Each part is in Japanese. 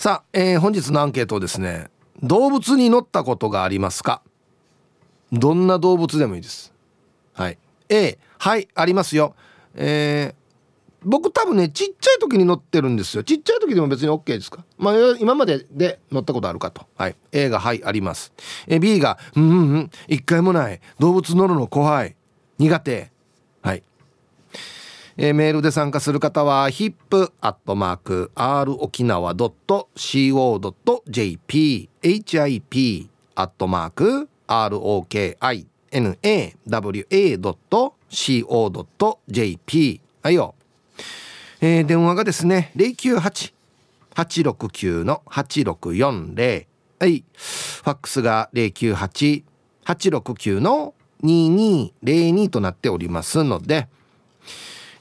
さあ、えー、本日のアンケートですね動物に乗ったことがありますか？どんな動物でもいいです。はい。A はいありますよ。えー、僕多分ねちっちゃい時に乗ってるんですよ。ちっちゃい時でも別に OK ですか？まあ今までで乗ったことあるかと。はい。A がはいあります。B がうんうんうん一回もない。動物乗るの怖い。苦手。はい。えー、メールで参加する方は hip.r 沖縄 .co.jp hip アットマーク ROKINAWA.co.jp はいよ、えー、電話がですね098-869の8640はい。ファックスが098-869の2202となっておりますので。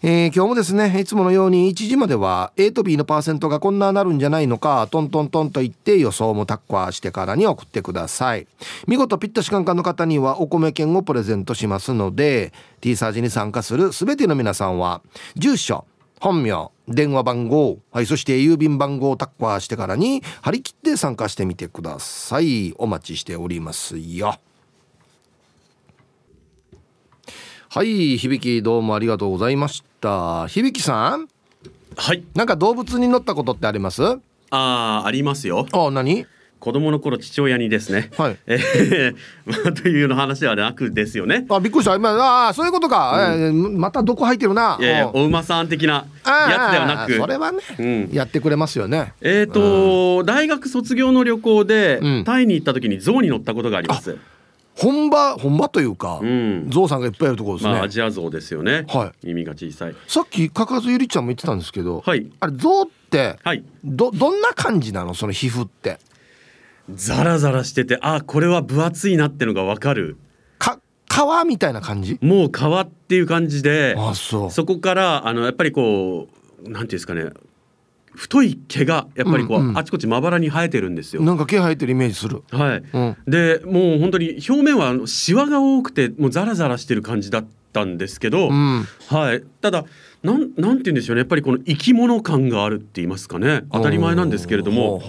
えー、今日もですねいつものように1時までは A と B のパーセントがこんななるんじゃないのかトントントンと言って予想もタッカーしてからに送ってください。見事ピッタシカンカンの方にはお米券をプレゼントしますので T サージに参加する全ての皆さんは住所本名電話番号、はい、そして郵便番号をタッカーしてからに張り切って参加してみてください。お待ちしておりますよ。はい響きどうもありがとうございました。た響さん？はい。なんか動物に乗ったことってあります？ああありますよ。あ何？子供の頃父親にですね、はい。えー まあ、というの話ではなくですよね。あびっくりした。今ああそういうことか、えーまたどこ入ってるな。いやいやうんお馬さん的なやつではなく。それはね、うん。やってくれますよね。えーと、大学卒業の旅行で、うん。タイに行った時に象に乗ったことがあります。本場本場というか、うんゾウさんがいっぱいいるところですね、まあアジア象ですよね。は耳が小さい。さっきかかずゆりちゃんも言ってたんですけど、はいあれゾウってはい。どどんな感じなの？その皮膚ってザラザラしてて、あこれは分厚いなってのがわかる。か皮みたいな感じ？もう皮っていう感じで、あそうそこからあのやっぱりこうなんていうんですかね、太い毛がやっぱりこう、うんうん。あちこちまばらに生えてるんですよ。なんか毛生えてるイメージする。はい。うん。でもう本当に表面はあのシワが多くてもうザラザラしてる感じだったんですけど、うん。はい、ただなんなんて言うんでしょうね。やっぱりこの生き物感があるって言いますかね。当たり前なんですけれども。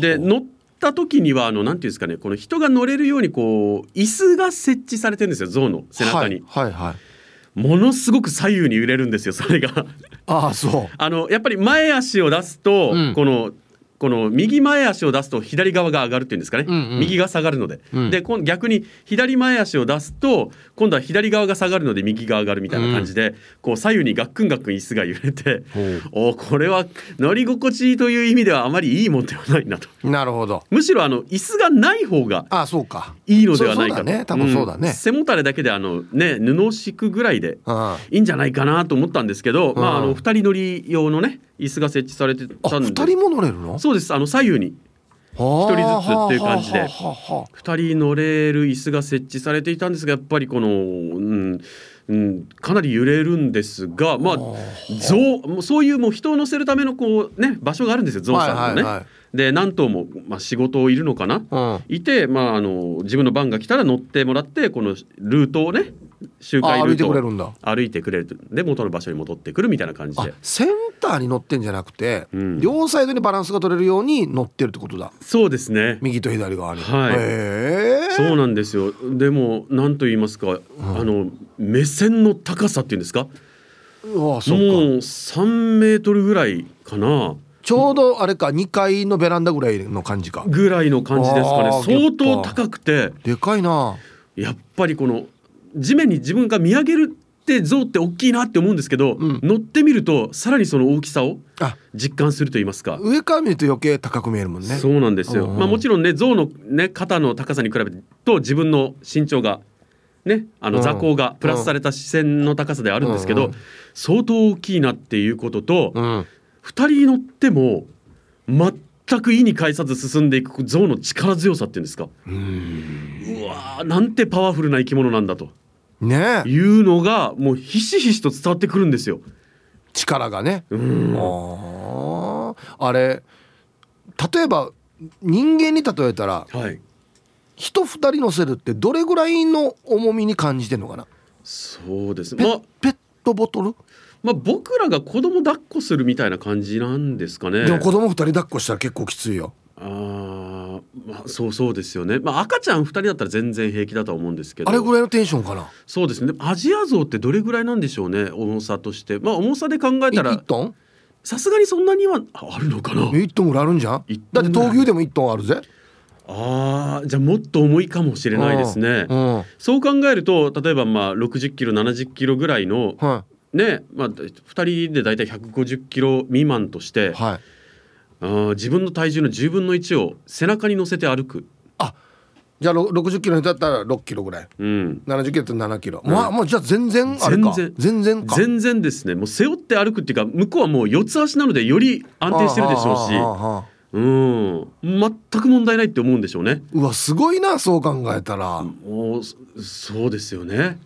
で乗った時にはあのなんていうんですかね。この人が乗れるようにこう椅子が設置されてるんですよ。象の背中に、はいはいはい。ものすごく左右に揺れるんですよそれがああそう。あのやっぱり前足を出すと、うん。このこの右前足を出すと左側が上がるっていうんですかね、うんうん。右が下がるので、うん。で今逆に左前足を出すと今度は左側が下がるので右が上がるみたいな感じで、こう左右にガックンガックン椅子が揺れておこれは乗り心地という意味ではあまりいいもんではないなと。なるほど。むしろあの椅子がない方がああそうか。いいのではないかと。ね。多分そうだね。ん。背もたれだけであのね布を敷くぐらいであいいんじゃないかなと思ったんですけど、まああうんの二人乗り用のね椅子が設置されてあたんで。二人も乗れるの？そうです。あの左右に。一人ずつっていう感じで。はあはあは二人乗れる椅子が設置されていたんですがやっぱりこの、うんうん、かなり揺れるんですがまあ象そういうもう人を乗せるためのこうね場所があるんですよ象さんのね。はいはいはい。で何頭も、まあ、仕事いるのかな、あうん。いて、まあ、あの自分の番が来たら乗ってもらってこのルートをね周回あ歩いてルートをくれるんだ。歩いてくれると。で元の場所に戻ってくるみたいな感じあでセンターに乗ってんじゃなくて、うん。両サイドにバランスが取れるように乗ってるってことだ。そうですね。右と左側にはい。へえ。そうなんですよ。でも何と言いますか、あの目線の高さっていうんですか？もううわそうか3メートルぐらいかな。ちょうどあれか2階のベランダぐらいの感じか。ぐらいの感じですかね。相当高くて。でかいな。やっぱりこの地面に自分が見上げるって象って大きいなって思うんですけど、うん。乗ってみるとさらにその大きさをあ。実感すると言いますか。上から見ると余計高く見えるもんね。そうなんですよ。まあもちろんね象のね肩の高さに比べると自分の身長がねあのうん座高がプラスされた視線の高さであるんですけど、うんうん。相当大きいなっていうことと、うん。二人乗っても全く意に介さず進んでいく象の力強さっていうんですか。うわーなんてパワフルな生き物なんだとねえ。いうのがもうひしひしと伝わってくるんですよ。力がね。うん。あー。あれ例えば人間に例えたらはい。人二人乗せるってどれぐらいの重みに感じてんのかな？そうです。ペ,、まあペットボトル？まあ僕らが子供抱っこするみたいな感じなんですかね。でも子供二人抱っこしたら結構きついよ。あーまあそうそうですよね。まあ赤ちゃん二人だったら全然平気だとは思うんですけど。あれぐらいのテンションかな？そうですね。アジアゾウってどれぐらいなんでしょうね重さとして。まあ重さで考えいたら。1トン？さすがにそんなにはああるのかな？1トンぐらいあるんじゃん？一だって闘牛でも1トンあるぜ。あーじゃあもっと重いかもしれないですね。うんうん。そう考えると例えばまあ60キロ70キロぐらいのはねまあ2人でだいたい150キロ未満としていはいあー自分の体重の10分の1を背中に乗せて歩く、じゃあろ60キロだったら6キロぐらい。うん、70キロだったら7キロ、まあもうじゃあ全然あれか。全然。全然か。全然ですね。もう背負って歩くっていうか向こうはもう四つ足なのでより安定してるでしょうし。ああああああ。うん。全く問題ないって思うんでしょうね。うわすごいなそう考えたら、もうそそうですよね。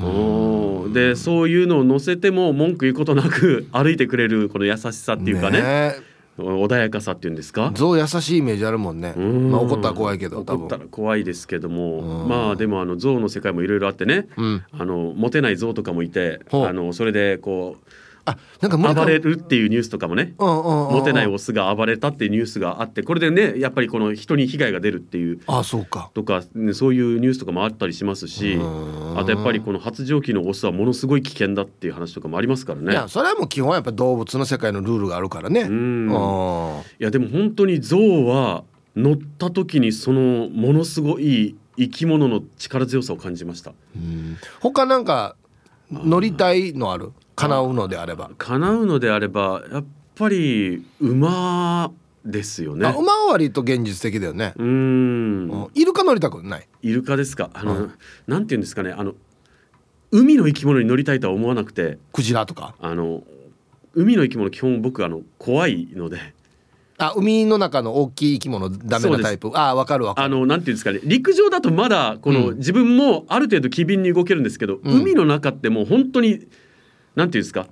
おーでそういうのを乗せても文句言うことなく歩いてくれるこの優しさっていうかねえ穏やかさっていうんですか象優しいイメージあるもんねんまあ怒ったら怖いけど怒ったら怖いですけどもまあでもあの象の世界もいろいろあってねうんあのモテない象とかもいてあのそれでこうあなんか暴れるっていうニュースとかもね。モテないオスが暴れたっていうニュースがあってこれでねやっぱりこの人に被害が出るっていうあそうか。とか、ねそういうニュースとかもあったりしますしうん。あとやっぱりこの発情期のオスはものすごい危険だっていう話とかもありますからね。いやそれはもう基本はやっぱ動物の世界のルールがあるからね。うん。うん。いやでも本当に象は乗った時にそのものすごい生き物の力強さを感じました。うん。他なんか乗りたいのある？叶うのであれば、叶うのであればやっぱり馬ですよね。あ。馬は割と現実的だよね、うーん。うん。イルカ乗りたくない。イルカですか？あの、うん。なんていうんですかね？あの海の生き物に乗りたいとは思わなくて。クジラとか？あの海の生き物基本僕あの怖いので。あ海の中の大きい生き物ダメなタイプ？あわかるわかる。あのなんていうんですかね？陸上だとまだこの、うん。自分もある程度機敏に動けるんですけど、うん。海の中ってもう本当になんていうんですか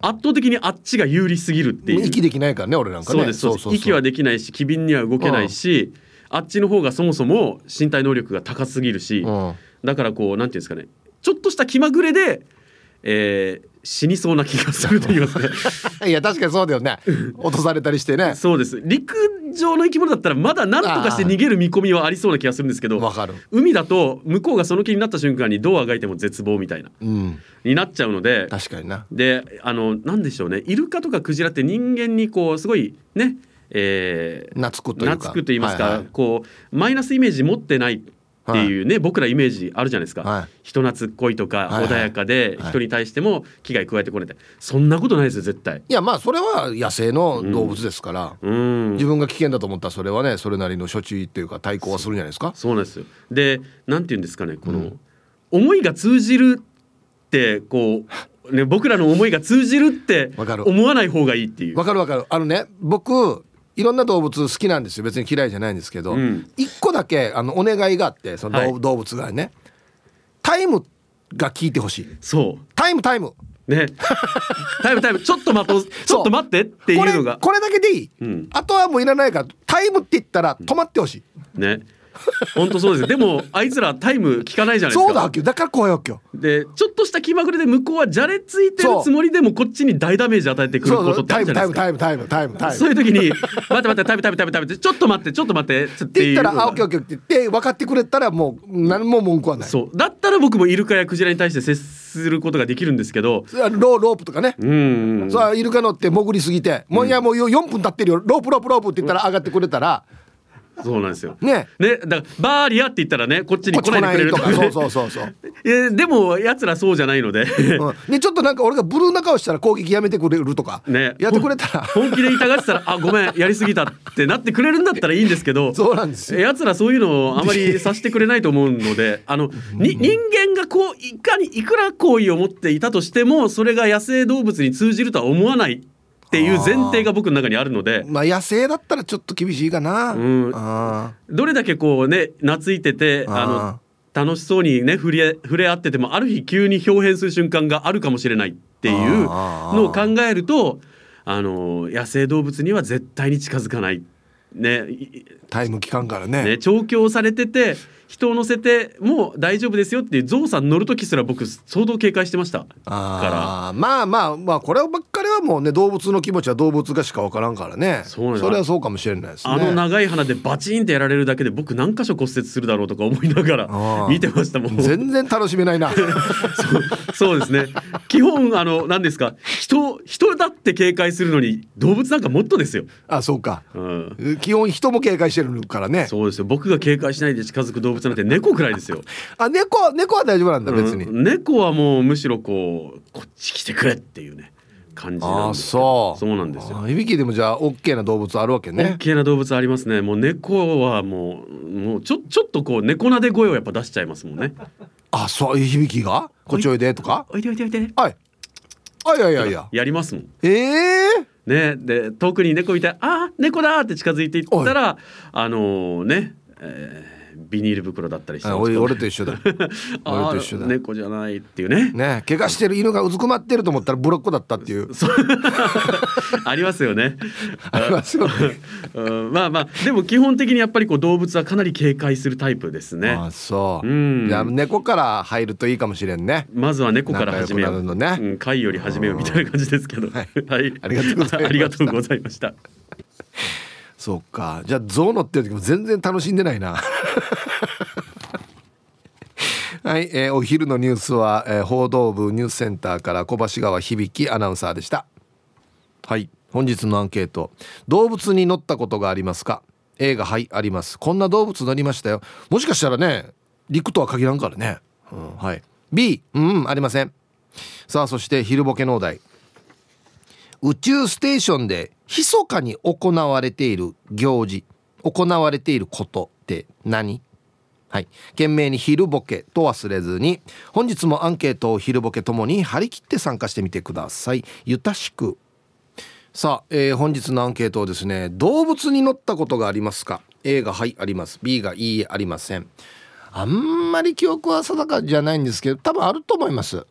圧倒的にあっちが有利すぎるっていう。息できないからね俺なんかね。そうですそうです。息はできないし機敏には動けないし、あっちの方がそもそも身体能力が高すぎるし、うん。だからこうなんていうんですかねちょっとした気まぐれで、えー死にそうな気がすると言いますね。いや確かにそうだよね。落とされたりしてね。そうです。陸上の生き物だったらまだ何とかして逃げる見込みはありそうな気がするんですけどわかる。海だと向こうがその気になった瞬間にどうあがいても絶望みたいな。うん。になっちゃうので確かにな。であのなんでしょうね。イルカとかクジラって人間にこうすごいねえー懐くというか懐くと言いますか、はいはいこうマイナスイメージ持ってないっていうね、僕らイメージあるじゃないですか、はい。人懐っこいとか、はいはい。穏やかではい。人に対しても危害加えてこれて。そんなことないですよ絶対。いやまあそれは野生の動物ですから、うん。自分が危険だと思ったらそれはねそれなりの処置っていうか対抗はするんじゃないですか。そうなんですよ。でなんて言うんですかねこの、思いが通じるってこう、ね、僕らの思いが通じるって思わない方がいいっていう。わかるわかる。あのね僕いろんな動物好きなんですよ。別に嫌いじゃないんですけど、うん。一個だけあのお願いがあってその動,、はい。動物がね。タイムが聞いてほしい。そう。タイムタイム。ね。タイムタイム。ちょっと待と う。ちょっと待ってっていうのが。これこれだけでいい、うん。あとはもういらないからタイムって言ったら止まってほしい、ね 本当そうですよ。でもあいつらタイム聞かないじゃないですか。そうだわけよだから怖いわけよ。でちょっとした気まぐれで向こうはじゃれついてるつもりでもこっちに大ダメージ与えてくるそことってタイるじゃないですか。ムタイムタイムタイムタイムタイム。そういう時に「待って待ってタイムタイムタイムタイム」ってちょっと待ってちょっと待ってっって言ったら「いうのがあオッケーオッケー」って言って分かってくれたらもう何も文句はない。そう。だったら僕もイルカやクジラに対して接することができるんですけど。ローロープとかね、うん。うんさあイルカ乗って潜りすぎて、もういやもう4分経ってるよ。ロープロープロープって言ったら上がってくれたらそうなんですよ。ね。ね、だからバーリアって言ったらねこっちに来来なでくれるとかね。そうそうそうそう、えでも奴らそうじゃないので。うん、でちょっとなんか俺がブルーな顔したら攻撃やめてくれるとか、ね。やってくれたら。本気で痛がってたら「あごめんやりすぎた」ってなってくれるんだったらいいんですけど。そうなんですよ。奴らそういうのをあまりさせてくれないと思うので あのに人間がこういかにいくら好意を持っていたとしてもそれが野生動物に通じるとは思わないっていう前提が僕の中にあるので。まあ野生だったらちょっと厳しいかな、うん。あどれだけこうね懐いててあの楽しそうにね触れ触れ合っててもある日急に表変する瞬間があるかもしれないっていうのを考えるとあの野生動物には絶対に近づかない。ねタイム期間からね。ね調教されてて人を乗せても大丈夫ですよっていうゾウさん乗る時すら僕相当警戒してましたから。まあまあまあこればっかりはもうね動物の気持ちは動物がしか分からんからね。そそれはそうかもしれないですね。あの長い鼻でバチンってやられるだけで僕何箇所骨折するだろうとか思いながら見てましたもん全然楽しめないな。そうそうですね。基本あの何ですか？人人だって警戒するのに動物なんかもっとですよ。あそうか、うん、基本人も警戒してるからね。そうですよ。僕が警戒しないで近づく動物なんて猫くらいですよ。あ猫猫は大丈夫なんだ別に、うん、猫はもうむしろこうこっち来てくれっていうね感じなんですそう。そうなんですよ。いびきでもじゃあオッケーな動物あるわけね。オッケーな動物ありますね。もう猫はもうもうちょちょっとこう猫なで声をやっぱ出しちゃいますもんね。あそういう響きが？こっちおいでとか？おいでおいでおいではいあいやいやいややりますもんええー、ねで遠くに猫見て「あ猫だ!」って近づいていったらあのー、ね、えービニール袋だったりして。俺俺と一緒だ。俺と一緒だ。猫じゃないっていうね。ね怪我してる犬がうずくまってると思ったらブロッコだったっていう。ありますよね。ありますよね、うん、まあまあでも基本的にやっぱりこう動物はかなり警戒するタイプですね。あそう、うん、じゃ猫から入るといいかもしれんね。まずは猫から始めよう。のね、うん、貝より始めようみたいな感じですけど。はい、はい、ありがとうございましたそうか。じゃあ象乗ってる時も全然楽しんでないな。はい、えー、お昼のニュースは、えー、報道部ニュースセンターから小橋川響アナウンサーでした。はい本日のアンケート。動物に乗ったことがありますか？A がはいあります。こんな動物乗りましたよ。もしかしたらね陸とは限らんからね、うん、はい。B うんありません。さあそして昼ボケのお題宇宙ステーションで密かに行われている行事行われていることって何？はい。懸命に昼ボケと忘れずに本日もアンケートを昼ボケともに張り切って参加してみてください。ゆたしく。さあ、えー、本日のアンケートをですね動物に乗ったことがありますか？A がはいあります。B がいいありません。あんまり記憶は定かじゃないんですけど多分あると思います。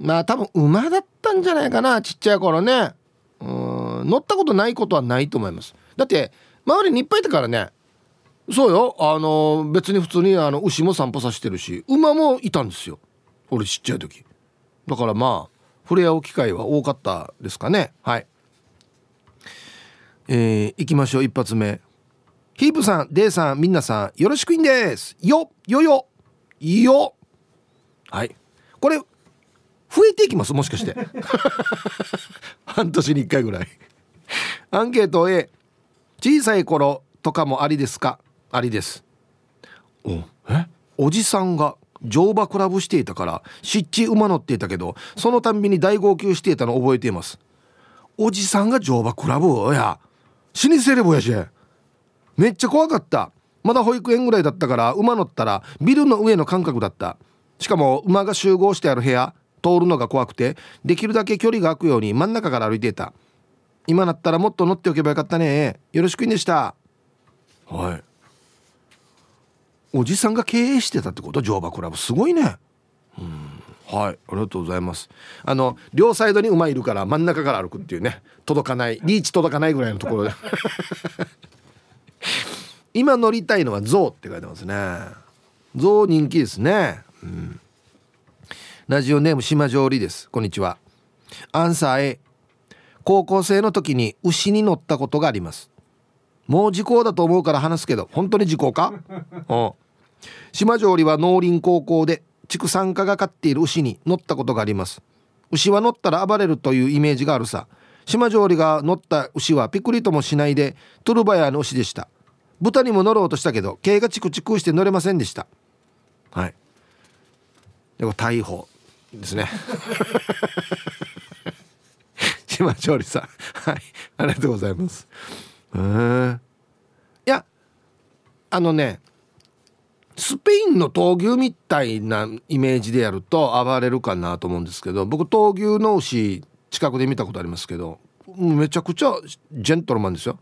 まあ多分馬だったんじゃないかなちっちゃい頃ね。うん乗ったことないことはないと思います。だって周りにいっぱいいたからね。そうよ。あの別に普通にあの牛も散歩させてるし馬もいたんですよ。俺ちっちゃい時。だからまあ触れ合う機会は多かったですかね。はい。えー、行きましょう。一発目。ヒープさんデイさんみんなさんよろしくいんです。よよよ。よ。はい。これ増えていきますもしかして。半年に1回ぐらい。アンケート A 小さい頃とかもありですか？ありです。おえ？おじさんが乗馬クラブしていたから湿地馬乗っていたけどそのたんびに大号泣していたの覚えています。おじさんが乗馬クラブや。死にせれぼやし。めっちゃ怖かった。まだ保育園ぐらいだったから馬乗ったらビルの上の感覚だった。しかも馬が集合してある部屋。通るのが怖くてできるだけ距離が空くように真ん中から歩いていた。今だったらもっと乗っておけばよかったね。よろしくいんでした。はい。おじさんが経営してたってこと？乗馬クラブ。すごいね。うん。はい。ありがとうございます。あの両サイドに馬いるから真ん中から歩くっていうね。届かない。リーチ届かないぐらいのところで。今乗りたいのは象って書いてますね。象人気ですね。うんラジオネーム島上里です。こんにちは。アンサー A 高校生の時に牛に乗ったことがあります。もう時効だと思うから話すけど本当に時効か？う。ん島上里は農林高校で畜産科が飼っている牛に乗ったことがあります。牛は乗ったら暴れるというイメージがあるさ。島上里が乗った牛はピクリともしないでトゥルバヤの牛でした。豚にも乗ろうとしたけど毛がチクチクして乗れませんでした。はい。でも逮捕ですね。島調理さん。はい。ありがとうございます。うんいやあのねスペインの闘牛みたいなイメージでやると暴れるかなと思うんですけど僕闘牛の牛近くで見たことありますけどめちゃくちゃジェントルマンですよ。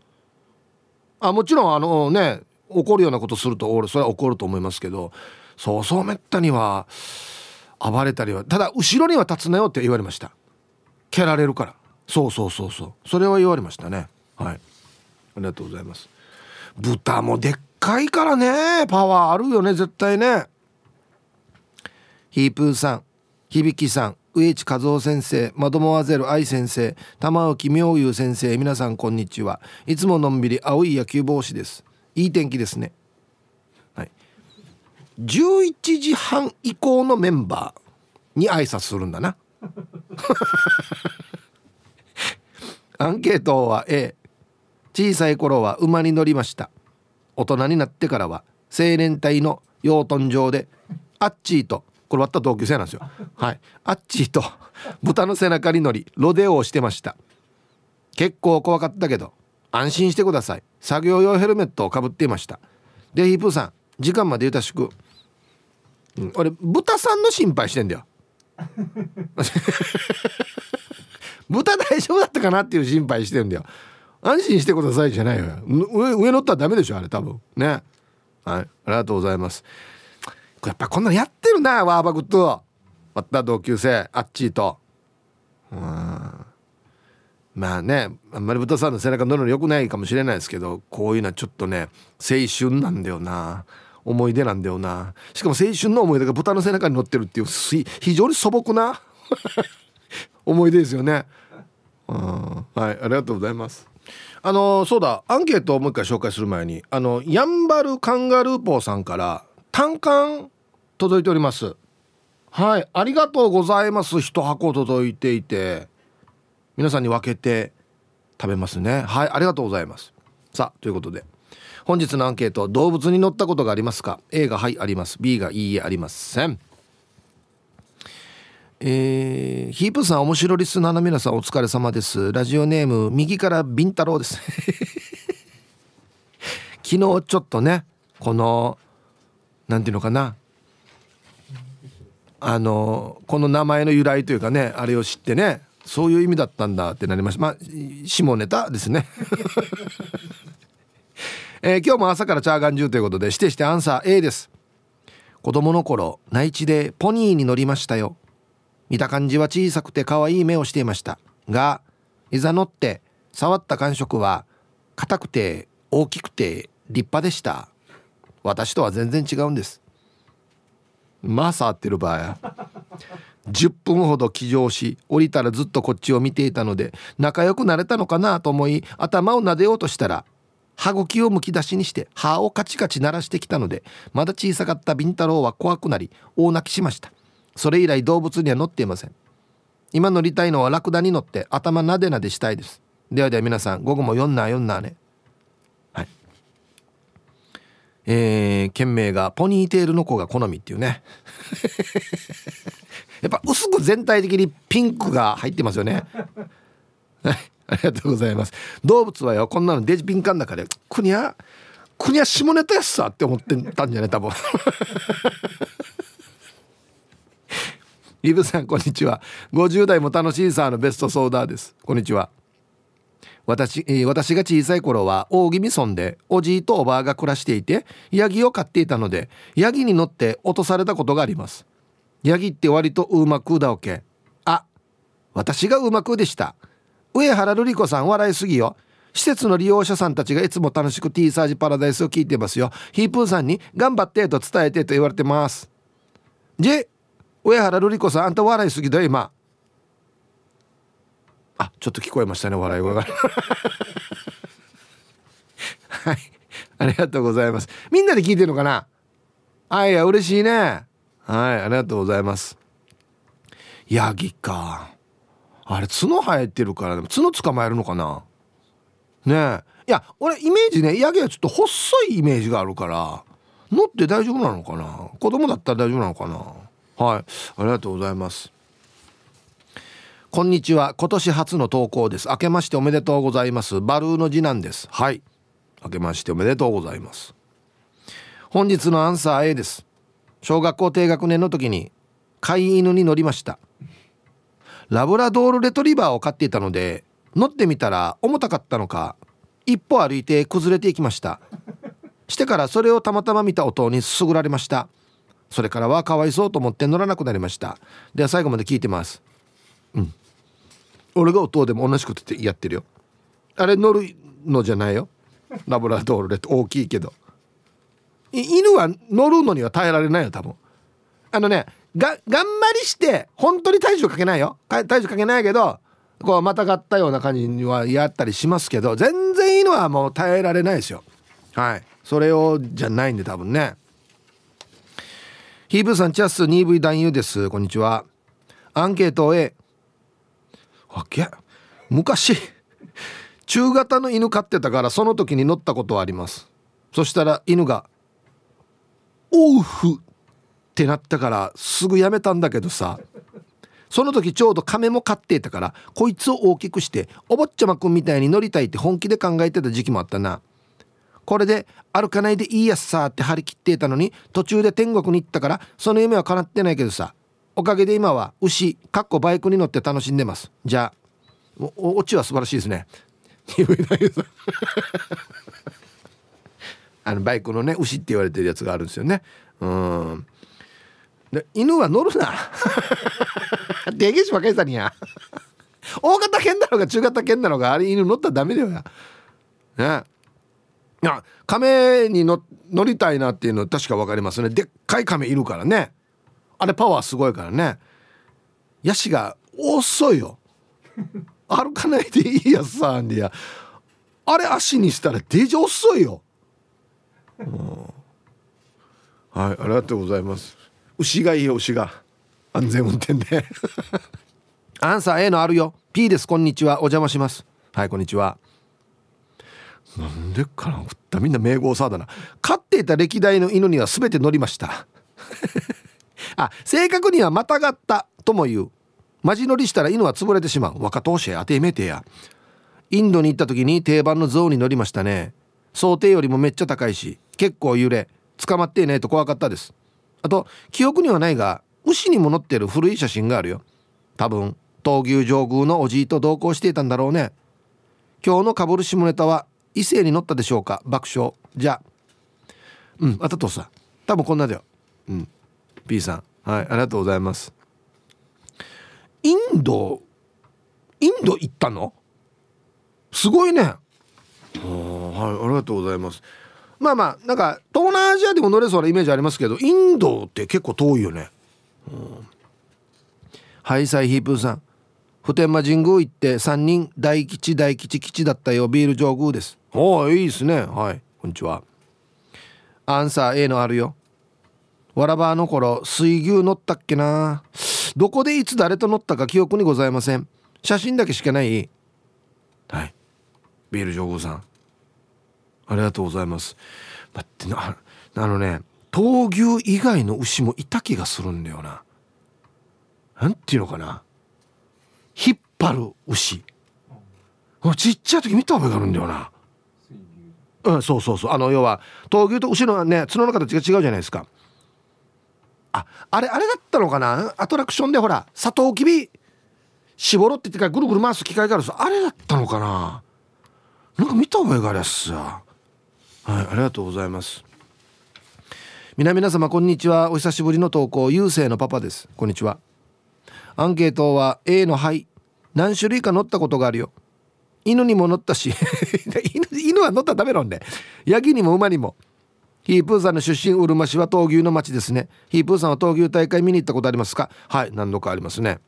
あもちろんあのね怒るようなことすると俺それは怒ると思いますけどそうそうめったには暴れたりはただ後ろには立つなよって言われました。蹴られるから。そうそうそうそう。それは言われましたね。はい。ありがとうございます。豚もでっかいからね。パワーあるよね。絶対ね。ヒープーさん響さん植地和夫先生マドモアゼル愛先生玉置妙優先生皆さんこんにちは。いつものんびり青い野球帽子です。いい天気ですね。11時半以降のメンバーに挨拶するんだな。アンケートは A 小さい頃は馬に乗りました。大人になってからは青年隊の養豚場でアッチーとこれ割った同級生なんですよ。はい。アッチーと豚の背中に乗りロデオをしてました。結構怖かったけど安心してください。作業用ヘルメットをかぶっていました。でヒープーさん時間までゆたしく、うん、俺豚さんの心配してんだよ。豚大丈夫だったかなっていう心配してんだよ。安心してくださいじゃないよ。上上乗ったらダメでしょあれ多分。ね。はい。ありがとうございます。やっぱこんなのやってるなワーバグとまた同級生あっちーと。うん。まあねあんまり豚さんの背中乗るのよくないかもしれないですけどこういうのはちょっとね青春なんだよな。思い出なんだよな。しかも青春の思い出が豚の背中に乗ってるっていう非常に素朴な 思い出ですよね。はいありがとうございます。あのそうだアンケートをもう一回紹介する前にあのヤンバルカンガルーポーさんから単管届いております。はいありがとうございます。一箱届いていて皆さんに分けて食べますね。はいありがとうございます。さあということで。本日のアンケート動物に乗ったことがありますか？A がはいあります。B がいいえありません。えー、ヒープさん面白リスナーの皆さんお疲れ様です。ラジオネーム右からビン太郎です。昨日ちょっとねこのなんていうのかな。あのこの名前の由来というかねあれを知ってねそういう意味だったんだってなりました。まあ下ネタですね。えー、今日も朝からチャーガン中ということで指定してアンサー A です。子供の頃内地でポニーに乗りましたよ。見た感じは小さくて可愛い目をしていました。がいざ乗って触った感触は硬くて大きくて立派でした。私とは全然違うんです。まあ触ってる場合や10分ほど騎乗し降りたらずっとこっちを見ていたので仲良くなれたのかなと思い頭を撫でようとしたら歯茎をむき出しにして歯をカチカチ鳴らしてきたのでまだ小さかったビン太郎は怖くなり大泣きしました。それ以来動物には乗っていません。今乗りたいのはラクダに乗って頭なでなでしたいです。ではでは皆さん午後も4な4なね。えー、件名がポニーテールの子が好みっていうね。やっぱ薄く全体的にピンクが入ってますよね。ありがとうございます。動物はよこんなのデジピンカンだからくにゃくにゃ下ネタやっさって思ってたんじゃない？多分。イブさんこんにちは。50代も楽しいさのベストソーダーです。こんにちは。私,、私が小さい頃は大宜味村でおじいとおばあが暮らしていてヤギを飼っていたのでヤギに乗って落とされたことがあります。ヤギって割とうまくだおけ。あ私がうまくでした。上原瑠璃子さん笑いすぎよ。施設の利用者さんたちがいつも楽しく T サージパラダイスを聞いてますよ。ヒープーさんに頑張ってと伝えてと言われてます。じ上原瑠璃子さんあんた笑いすぎだよ今。あちょっと聞こえましたね笑い声が。はい。ありがとうございます。みんなで聞いてるのかな？あいや嬉しいね。はいありがとうございます。ヤギか。あれ角生えてるから角捕まえるのかな？ねえ。いや俺イメージねヤギはちょっと細いイメージがあるから乗って大丈夫なのかな？子供だったら大丈夫なのかな？はい。ありがとうございます。こんにちは。今年初の投稿です。明けましておめでとうございます。バルーの次男です。はい。明けましておめでとうございます。本日のアンサー A です。小学校低学年の時に飼い犬に乗りました。ラブラドールレトリバーを飼っていたので乗ってみたら重たかったのか一歩歩いて崩れていきました。してからそれをたまたま見た音にすぐられました。それからはかわいそうと思って乗らなくなりました。では最後まで聞いてます。うん。俺が音でも同じことやってるよ。あれ乗るのじゃないよ。ラブラドールで大きいけど。犬は乗るのには耐えられないよ多分。あのねが頑張りして本当に体重かけないよ。体重かけないけどこうまたがったような感じにはやったりしますけど全然犬はもう耐えられないですよ。はい。それをじゃないんで多分ね。ヒーブーさんチャス 2V 男優です。こんにちは。アンケート A わけ。昔中型の犬飼ってたからその時に乗ったことはあります。そしたら犬が「オウフ」ってなったからすぐやめたんだけどさ。その時ちょうど亀も飼っていたからこいつを大きくしてお坊ちゃまくんみたいに乗りたいって本気で考えてた時期もあったな。これで歩かないでいいやつさって張り切っていたのに途中で天国に行ったからその夢は叶ってないけどさおかげで今は牛かっこバイクに乗って楽しんでます。じゃあおオチは素晴らしいですね。あのバイクのね牛って言われてるやつがあるんですよね。うん。犬は乗るな。でげしばかりさにや。大型犬だろうが中型犬だろうがあれ犬乗ったらダメだよやね。いや亀に乗りたいなっていうの確か分かりますね。でっかい亀いるからね。あれパワーすごいからね。ヤシが遅いよ。歩かないでいいやさんでや。あれ足にしたらデジ遅いよ、はいありがとうございます。牛がいいよ牛が。安全運転で。アンサー A のあるよ。P です。こんにちは。お邪魔します。はいこんにちは。なんでかなったみんな名号さだな。飼っていた歴代の犬には全て乗りました。あ正確にはまたがったとも言う。マジ乗りしたら犬は潰れてしまう。若投手当てめてや。インドに行った時に定番の象に乗りましたね。想定よりもめっちゃ高いし結構揺れ捕まっていないと怖かったです。あと記憶にはないが牛にも乗ってる古い写真があるよ。多分闘牛上宮のおじいと同行していたんだろうね。今日のかぶる下ネタは異性に乗ったでしょうか爆笑。じゃあ。うんあたとさ。多分こんなだよ。うん。P さん。はいありがとうございます。インドインド行ったの？すごいね。はいありがとうございます。まあまあなんか東南アジアでも乗れそうなイメージありますけどインドって結構遠いよね、うん、はいサイヒープーさん。普天間神宮行って3人大吉大吉吉だったよ。ビール上宮です。おおいいですね。はい。こんにちは。アンサー A のあるよ。わらばの頃水牛乗ったっけな。どこでいつ誰と乗ったか記憶にございません。写真だけしかない。はい。ビール上宮さん。ありがとうございます。待ってなあのね闘牛以外の牛もいた気がするんだよな。なんていうのかな。引っ張る牛。ちっちゃい時見た覚えがあるんだよな。うんそうそうそう。あの要は闘牛と牛のね角の形が違うじゃないですか。ああれあれだったのかな？アトラクションでほらサトウキビ絞ろって言ってからぐるぐる回す機械があるあれだったのかな？なんか見た覚えがあるやつさはいありがとうございます。皆皆様こんにちは。お久しぶりの投稿。優勢のパパです。こんにちは。アンケートは A の「はい」何種類か乗ったことがあるよ。犬にも乗ったし。犬犬は乗ったらダメなんで。ヤギにも馬にも。ヒープーさんの出身うるま市は闘牛の町ですね。ヒープーさんは闘牛大会見に行ったことありますか？はい何度かありますね。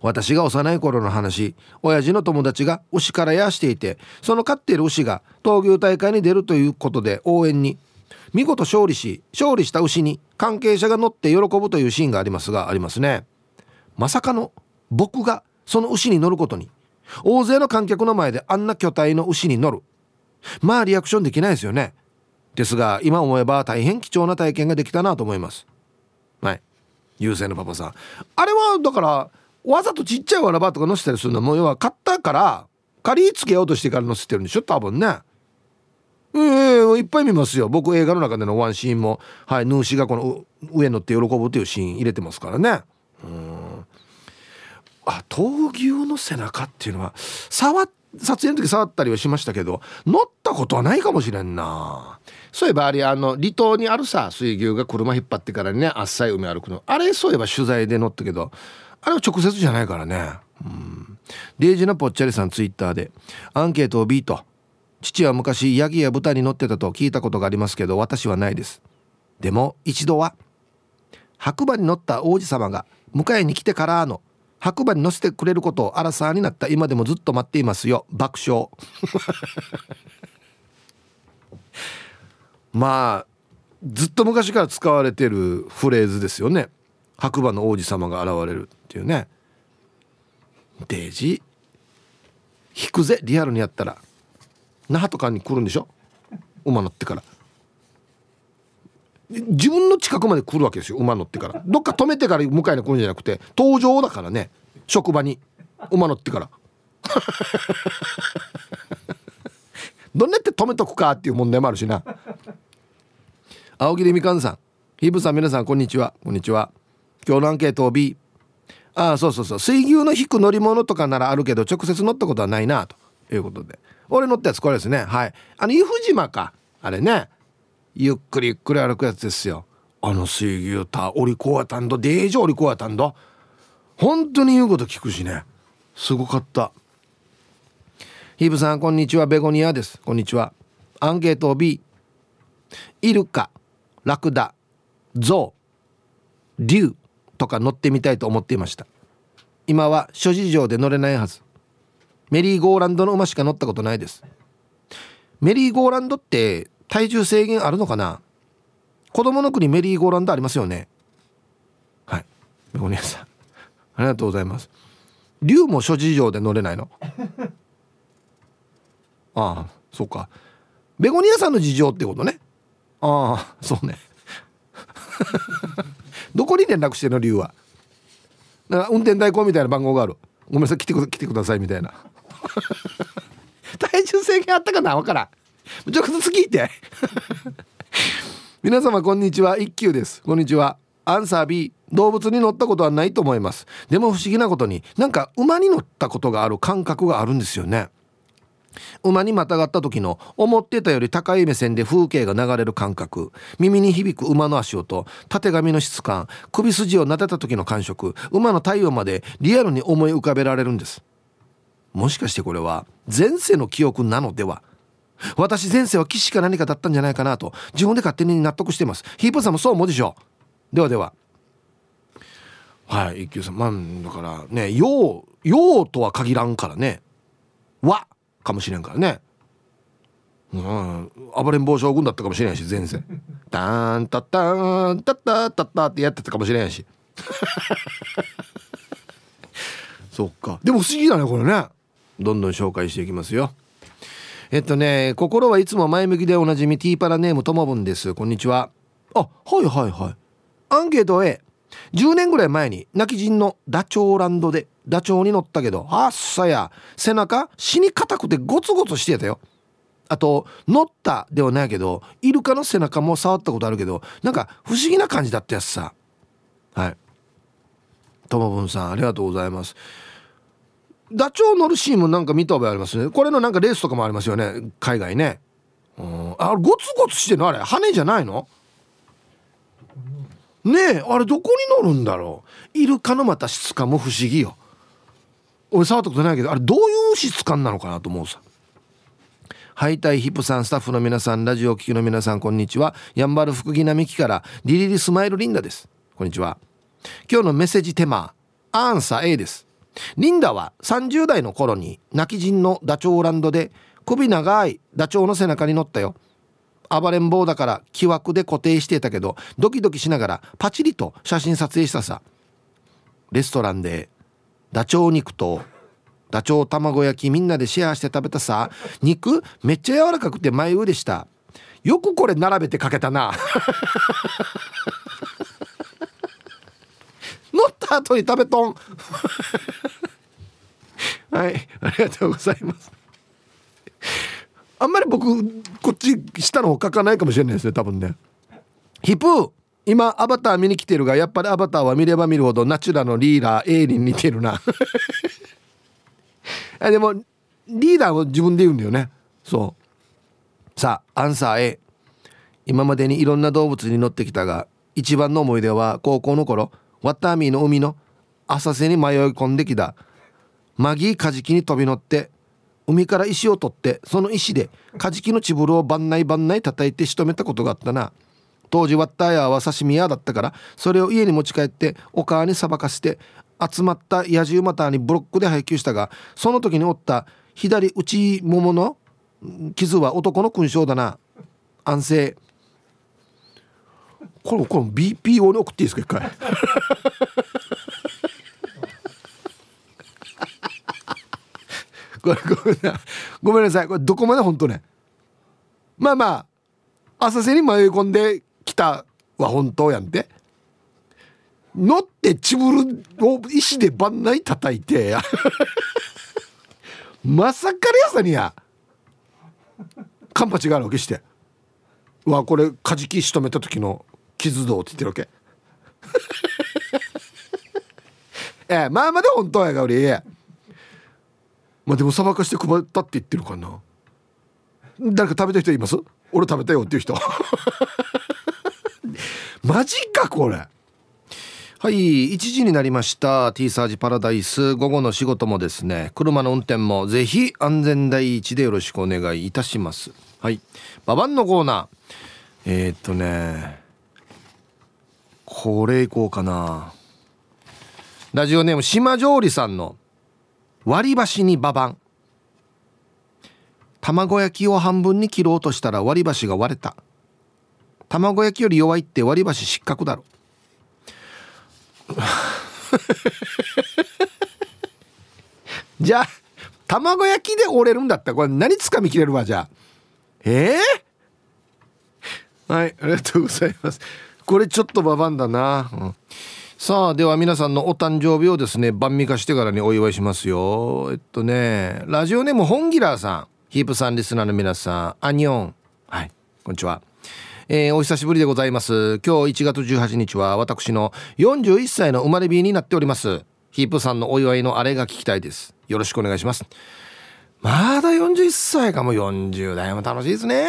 私が幼い頃の話親父の友達が牛からやしていてその飼っている牛が闘牛大会に出るということで応援に見事勝利し勝利した牛に関係者が乗って喜ぶというシーンがありますがありますね。まさかの僕がその牛に乗ることに。大勢の観客の前であんな巨体の牛に乗る。まあリアクションできないですよね。ですが今思えば大変貴重な体験ができたなと思います。はい。優勢のパパさん。あれはだからわざとちっちゃいわらばとか乗せたりするのも要は買ったから借り付けようとしてから乗せてるんでしょ？多分ね。えー、いっぱい見ますよ。僕映画の中でのワンシーンも。はいヌーシがこの上に乗って喜ぶっていうシーン入れてますからね。うん。あ闘牛の背中っていうのは触撮影の時触ったりはしましたけど乗ったことはないかもしれんな。そういえばあれあの離島にあるさ水牛が車引っ張ってからねあっさい海歩くの。あれそういえば取材で乗ったけどあれは直接じゃないからね。うん。デイジのぽっちゃりさんツイッターでアンケートを B と父は昔ヤギや豚に乗ってたと聞いたことがありますけど私はないです。でも一度は白馬に乗った王子様が迎えに来てからの白馬に乗せてくれることをアラサーになった。今でもずっと待っていますよ。爆笑。まあずっと昔から使われてるフレーズですよね。白馬の王子様が現れる。っていうね。デージ引くぜリアルにやったら。那覇とかに来るんでしょ？馬乗ってから。自分の近くまで来るわけですよ馬乗ってから。どっか止めてから迎えに来るんじゃなくて登場だからね。職場に。馬乗ってから。どんなって止めとくかっていう問題もあるしな。青桐みかんさん。ヒブさん皆さんこんにちは。こんにちは。今日のアンケートを B ああそうそうそう。水牛の引く乗り物とかならあるけど直接乗ったことはないなということで。俺乗ったやつこれですね。はい。あの由布島か。あれね。ゆっくりゆっくり歩くやつですよ。あの水牛たおりこうやたんど。デージおりこうやたんど。本当に言うこと聞くしね。すごかった。ヒブさんこんにちは。ベゴニアです。こんにちは。アンケート B イルカラクダゾウ竜。とか乗ってみたいと思っていました。今は諸事情で乗れないはず。メリーゴーランドの馬しか乗ったことないです。メリーゴーランドって体重制限あるのかな？子供の国メリーゴーランドありますよね？はい。ベゴニアさん。ありがとうございます。竜も諸事情で乗れないの？ああそうか。ベゴニアさんの事情ってことね？ああそうね。どこに連絡してるの理由は？だから運転代行みたいな番号がある。ごめんなさい来てく来てくださいみたいな。体重制限あったかな？わからん。直接聞いて。皆様こんにちは。一休です。こんにちは。アンサー B 動物に乗ったことはないと思います。でも不思議なことになんか馬に乗ったことがある感覚があるんですよね。馬にまたがった時の思ってたより高い目線で風景が流れる感覚。耳に響く馬の足音。たてがみの質感。首筋を撫でた時の感触。馬の体温までリアルに思い浮かべられるんです。もしかしてこれは前世の記憶なのでは？私前世は騎士か何かだったんじゃないかなと自分で勝手に納得してます。ヒープさんもそう思うでしょではでは。はい一休さん。まあだからね「よう」「よう」とは限らんからね「わ」かもしれんからね。うん。暴れん坊将軍だったかもしれんし前世「タンタッタンタッタッタッタ」ってやってたかもしれんし。そっか。でも不思議だねこれね。どんどん紹介していきますよ。えっとね心はいつも前向きでおなじみティーパラネームともぶんです。こんにちは。あはいはいはい。アンケート A 10年ぐらい前に泣き人のダチョウランドでダチョウに乗ったけどあっさや背中死に硬くてゴツゴツしてたよ。あと乗ったではないけどイルカの背中も触ったことあるけどなんか不思議な感じだったやつさ。はい。ともぶんさんありがとうございます。ダチョウ乗るシーンもなんか見た覚えありますね。これのなんかレースとかもありますよね。海外ね。うん。あれゴツゴツしてるのあれ？羽じゃないの？ねえあれどこに乗るんだろう？イルカのまた質感も不思議よ。俺触ったことないけどあれどういう質感なのかなと思うさ。ハイタイヒップさんスタッフの皆さんラジオ聴きの皆さんこんにちは。やんばる福木並木からリリリスマイルリンダです。こんにちは。今日のメッセージテーマアンサー A です。リンダは30代の頃に泣き人のダチョウランドで首長いダチョウの背中に乗ったよ。暴れん坊だから木枠で固定してたけどドキドキしながらパチリと写真撮影したさ。レストランでダチョウ肉とダチョウ卵焼きみんなでシェアして食べたさ。肉めっちゃ柔らかくて前上でした。よくこれ並べてかけたな。乗った後に食べとん。はいありがとうございます。あんまり僕こっち下の方書かないかもしれないですね多分ね。ヒプー。今アバター見に来てるがやっぱりアバターは見れば見るほどナチュラのリーダー A に似てるな。でもリーダーを自分で言うんだよね。そう。さあアンサー A 今までにいろんな動物に乗ってきたが一番の思い出は高校の頃ワッタミーの海の浅瀬に迷い込んできた。マギーカジキに飛び乗って海から石を取ってその石でカジキのチブルを番内番内叩いて仕留めたことがあったな。当時割ったやは刺身屋だったからそれを家に持ち帰ってお母にさばかして集まった野獣マターにブロックで配給したがその時におった左内ももの傷は男の勲章だな。安静。これこれ BPO に送っていいですか一回。ごめんごめんな。ごめんなさい。これどこまで本当ね。まあまあ浅瀬に迷い込んできたは本当やんて。乗ってチブルを石で番内叩いて。まさかりやさにや。カンパチがあるわけして。わこれカジキ仕留めた時の傷道って言ってるわけ。ええまあまだ本当やが俺。まあでもさばかして配ったって言ってるかな。誰か食べた人います？俺食べたよっていう人。マジかこれ。はい1時になりました。T サージパラダイス。午後の仕事もですね。車の運転もぜひ安全第一でよろしくお願いいたします。はい。ババンのコーナー。えー、っとねこれいこうかな。ラジオネーム島上里さんの割り箸にババン卵焼きを半分に切ろうとしたら割り箸が割れた。卵焼きより弱いって割り箸失格だろ。じゃあ卵焼きで折れるんだったらこれ何つかみ切れるわじゃあ。ええー、はいありがとうございます。これちょっとババンだな、うん、さあでは皆さんのお誕生日をですね晩味化してからにお祝いしますよ。えっとねラジオネームホンギラーさん。ヒープさんリスナーの皆さんアニョン。はいこんにちは。えー、お久しぶりでございます。今日1月18日は私の41歳の生まれ日になっております。ヒープさんのお祝いのあれが聞きたいです。よろしくお願いします。まだ41歳かも。40代も楽しいですね。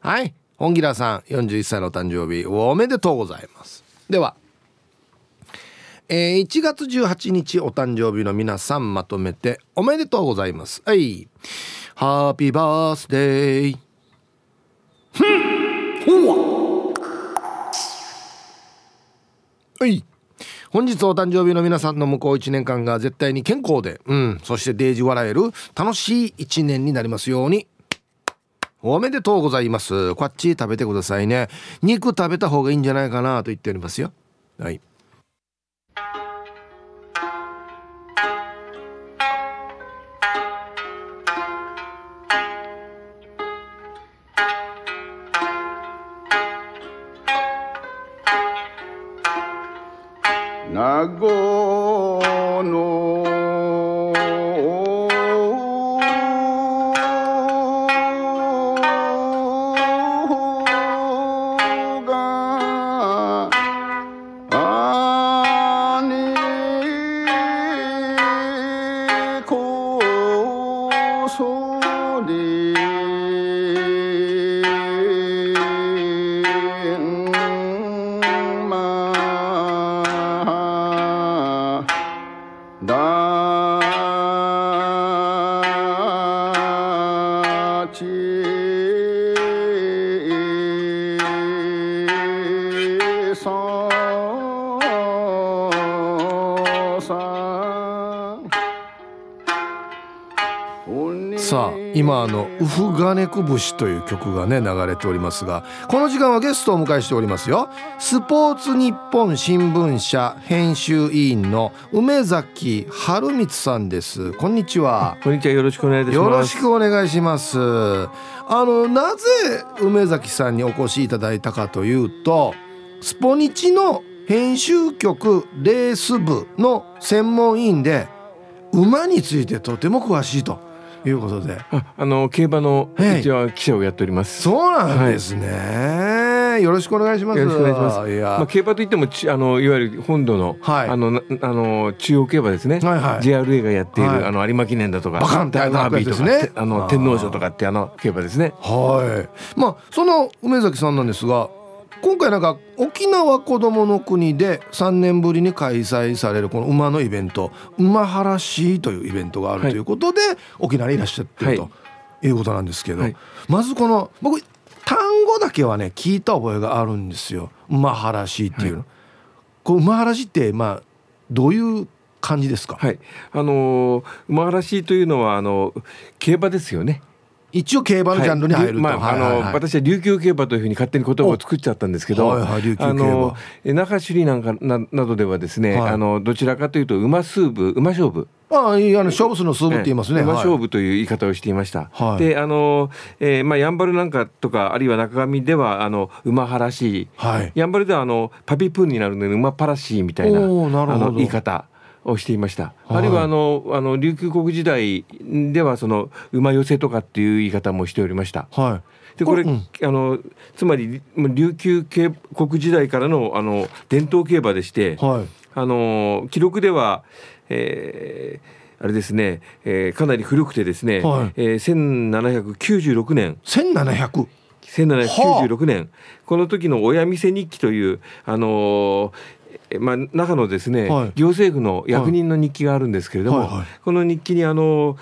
はい。本ギラさん41歳の誕生日おめでとうございます。ではえー、1月18日お誕生日の皆さんまとめておめでとうございます。はい。ハッピーバースデー。はい。本日お誕生日の皆さんの向こう1年間が絶対に健康で、うん、そしてデージ笑える楽しい1年になりますように。おめでとうございます。こっち食べてくださいね。肉食べた方がいいんじゃないかなと言っておりますよ。はい。今ウフガネク節」という曲がね流れておりますがこの時間はゲストをお迎えしておりますよ。スポーツ日本新聞社編集委員の梅崎春光さんです。こんにちは。こんにちは。よろしくお願いします。よろしくお願いします。あのなぜ梅崎さんにお越しいただいたかというとスポニチの編集局レース部の専門委員で馬についてとても詳しいということで。ああの競馬の一応記者をやっております、そうなんですね、はい、よろしくお願いします。よろしくお願いします。いや、まあ、競馬といってもちあのいわゆる本土の、はい、あのあの中央競馬ですね、はいはい、JRA がやっている、はい、あの有馬記念だとかバカンってダービーとか、ね、あの天皇賞とかってあの競馬ですね。はい。まあその梅崎さんなんですが今回なんか沖縄子どもの国で3年ぶりに開催されるこの馬のイベント馬原市というイベントがあるということで、はい、沖縄にいらっしゃってるということなんですけど、はい、まずこの僕単語だけはね聞いた覚えがあるんですよ馬原市っていうの。はい、こう馬原市ってまあどういう感じですか？はい、あのー、馬原市というのはあの競馬ですよね。一応競馬のジャンルに入ると、はい。まあ、あの、私は琉球競馬というふうに勝手に言葉を作っちゃったんですけど、はいはい、琉球競馬。那覇首里なんかななどではですね、はい、あのどちらかというと馬数部馬勝負。ああ、いいあの勝負数の数部って言いますね。馬勝負という言い方をしていました。はい、で、あの、えー、まあ、やんばるなんかとか、あるいは中上では、あの、馬原し、はい、やんばるでは、あの、パピプーンになるので、馬パラシーみたいな。あの、言い方。をしていました、はい、あるいはあのあの琉球国時代ではその馬寄せとかっていう言い方もしておりました。はい、でこれ、うん、あのつまり琉球国時代からのあの伝統競馬でして、はい、あの記録では、えー、あれですね、えー、かなり古くてですね、はい。えー、1796年1700 1796年、この時の親店日記という、あのまあ、中のですね、はい、行政府の役人の日記があるんですけれども、はいはい。はい、この日記にあの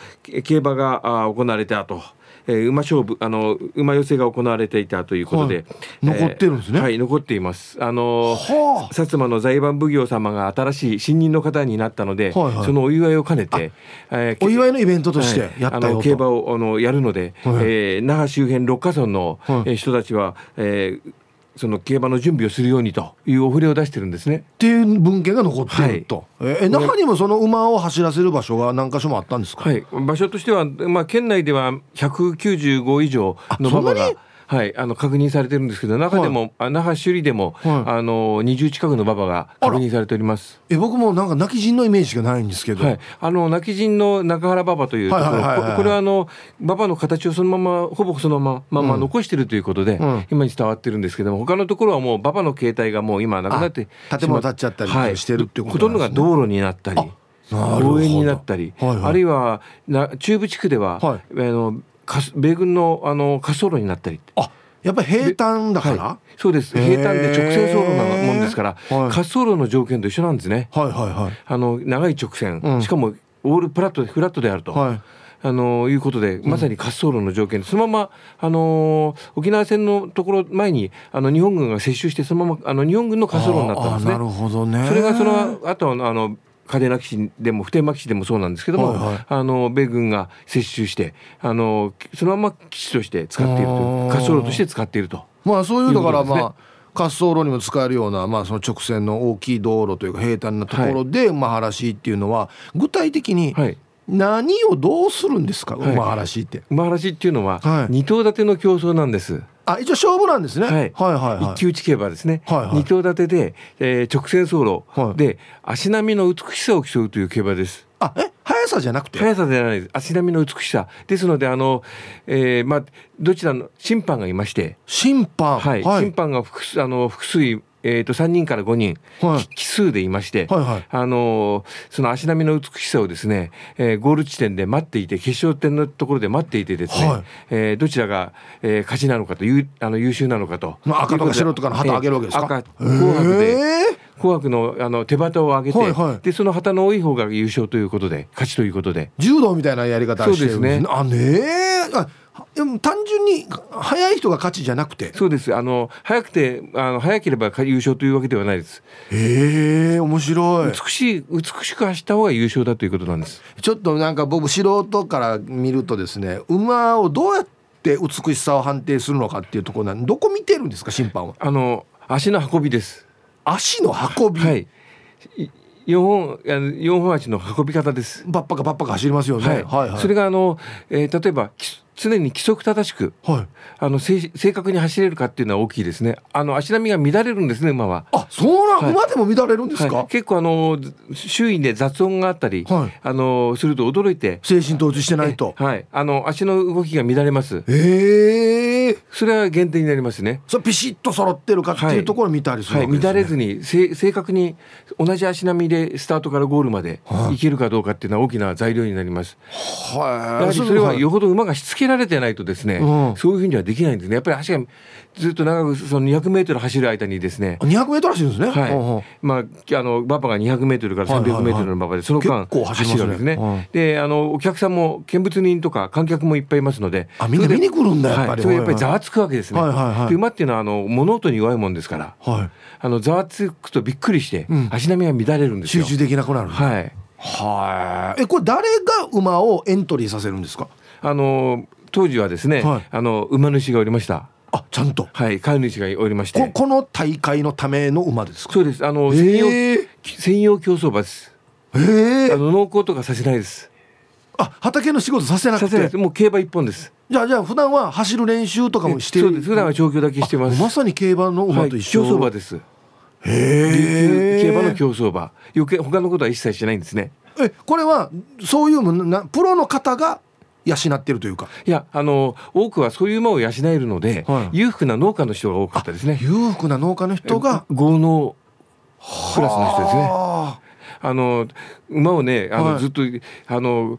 競馬が行われたと。えー、馬勝負あの馬寄せが行われていたということで、はい、残ってるんですね、はい残っています。あの薩摩の財番奉行様が新しい新任の方になったので、はいはい、そのお祝いを兼ねて、えー、お祝いのイベントとしてはい、あの競馬をあのやるので、はい、えー、那覇周辺六ヶ村の、はい、人たちは、えー、その競馬の準備をするようにというお触れを出してるんですね。っていう文献が残ってると。はい、え中にもその馬を走らせる場所が何箇所もあったんですか？はい、場所としてはまあ県内では195以上の馬場が。はい、あの確認されてるんですけど中でも、はい、那覇首里でも、はい、あの20近くの馬場が確認されております。え僕もなんか泣き人のイメージがないんですけど、はい、あの泣き人の中原馬場というところ、これはあの馬場の形をそのままほぼそのまま、まあ、残してるということで、うん、今に伝わってるんですけども他のところはもう馬場の形態がもう今なくなって建物建っちゃったりしてるってこと、ね、ほとんどが道路になったり公園になったり、はいはい、あるいはな中部地区では、はい、あの米軍のあの滑走路になったりあやっぱり平坦だから、はい、そうです。平坦で直線走路なもんですから、はい、滑走路の条件と一緒なんですね、はいはいはい、あの長い直線、うん、しかもオールプラットフラットであると。はい。あのいうことでまさに滑走路の条件。で、そのまま、あの沖縄戦のところ前にあの日本軍が接収してそのままあの日本軍の滑走路になったんですね。なるほどね。それがその後あの嘉手納基地でも普天間基地でもそうなんですけども、はいはい、あの米軍が接収してあのそのまま基地として使っていると滑走路として使っていると。まあそういうだからまあ、滑走路にも使えるような、まあ、その直線の大きい道路というか平坦なところで馬原市っていうのは具体的に何をどうするんですか、はい、馬原市って。馬原市っていうのは二頭立ての競争なんです。あ一応勝負なんですね、はい、はいはいはい。一騎打ち競馬ですね、はいはい、二頭立てで、えー、直線走路。で、足並みの美しさを競うという競馬です。あえ速さじゃなくて？速さじゃないです。足並みの美しさ。ですのであの、えー、まあどちらの審判がいまして。審判。はい、はい、審判が複数あの複数えー、と3人から5人、はい、奇数でいまして、はいはい、あのー、その足並みの美しさをですね、えー、ゴール地点で待っていて決勝点のところで待っていてですね、はい、えー、どちらが、えー、勝ちなのかというあの優秀なのかと、まあ、赤とか白とかの旗を上げるわけですか、赤紅白で紅白のあの手旗を上げて、はいはい、でその旗の多い方が優勝ということで勝ちということで。柔道みたいなやり方してるんですね。あねえでも単純に速い人が勝ちじゃなくて？そうです。あの速くてあの速ければ優勝というわけではないです。へえ面白い。美しい美しく走った方が優勝だということなんです。ちょっとなんか僕素人から見るとですね馬をどうやって美しさを判定するのかっていうところなんどこ見てるんですか審判は？あの足の運びです。足の運び？はい。4本4本足の運び方です。バッパがバッパが走りますよね、はい、はいはい。それがあの、えー、例えば常に規則正しく、はい、あの正確に走れるかっていうのは大きいですね。あの足並みが乱れるんですね馬は。あ、そうなん、はい、馬でも乱れるんですか？はい、結構あの周囲で雑音があったり、はい、あのすると驚いて。精神統一してないと、はい、あの足の動きが乱れます。ええ。ー、それは減点になりますね。それピシッと揃ってるかっていうところを見たりするね、はい、乱れずに正確に同じ足並みでスタートからゴールまでいけるかどうかっていうのは大きな材料になります、はい、やはりそれはよほど馬がしつけられてないとですね、うん、そういうふうにはできないんですね。やっぱり足がずっと長くその200メートル走る間にですね。200メートル走るんですね？はい、うん、まああの馬場が200メートルから300メートルの馬場でその間走るんですね、うん、であのお客さんも見物人とか観客もいっぱいいますのであみんな見に来るんだやっぱり、はい、それやっぱりざわつくわけですね、はいはいはい、馬っていうのはあの物音に弱いもんですから、はい、あのざわつくとびっくりして、足並みが乱れるんですよ。集中できなくなるはい。はい。えこれ誰が馬をエントリーさせるんですか？あの当時はですね、はい、あの馬主がおりました。あちゃんと。はい飼い主がおりまして。この大会のための馬ですか？そうです。あの専用専用競走馬です。ええあの農耕とかさせないです。あ畑の仕事させなくて。もう競馬一本です。じゃあじゃあ普段は走る練習とかもしてそうです。普段は調教だけしてます。まさに競馬の馬と一緒、はい、競走馬です。へえ競馬の競走馬。余計他のことは一切しないんですね。えこれはそういうなプロの方が養ってるというか。いやあの多くはそういう馬を養えるので、はい、裕福な農家の人が多かったですね。裕福な農家の人が豪農クラスの人ですね。あ。の馬をねあの、はい、ずっとあの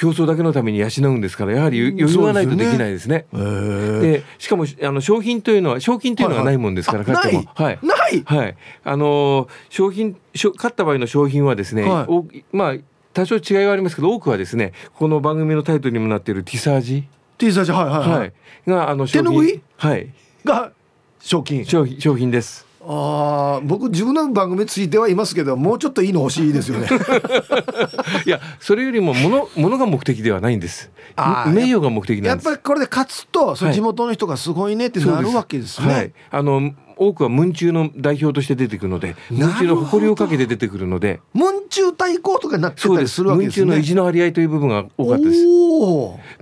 競争だけのために養うんですからやはり余裕がないとできないですね。で、しかもあの商品というのは賞金というのがないもんですから、はいはい、はい、ない。はい。あの商品勝った場合の商品はですね、はい、まあ多少違いはありますけど多くはですねこの番組のタイトルにもなっているティサージ？ティサージはいはいはい、はい、があの手ぬぐい？はい。が賞金商品。商品です。ああ僕自分の番組ついてはいますけどもうちょっといいの欲しいですよね。いやそれよりもものものが目的ではないんです。名誉が目的やっぱりこれで勝つと、地元の人がすごいねってなるわけですね、はい、あの多くは文中の代表として出てくるので文中の誇りをかけて出てくるので。文中対抗とかになってたりするわけですね。文中の意地の張り合いという部分が多かったです。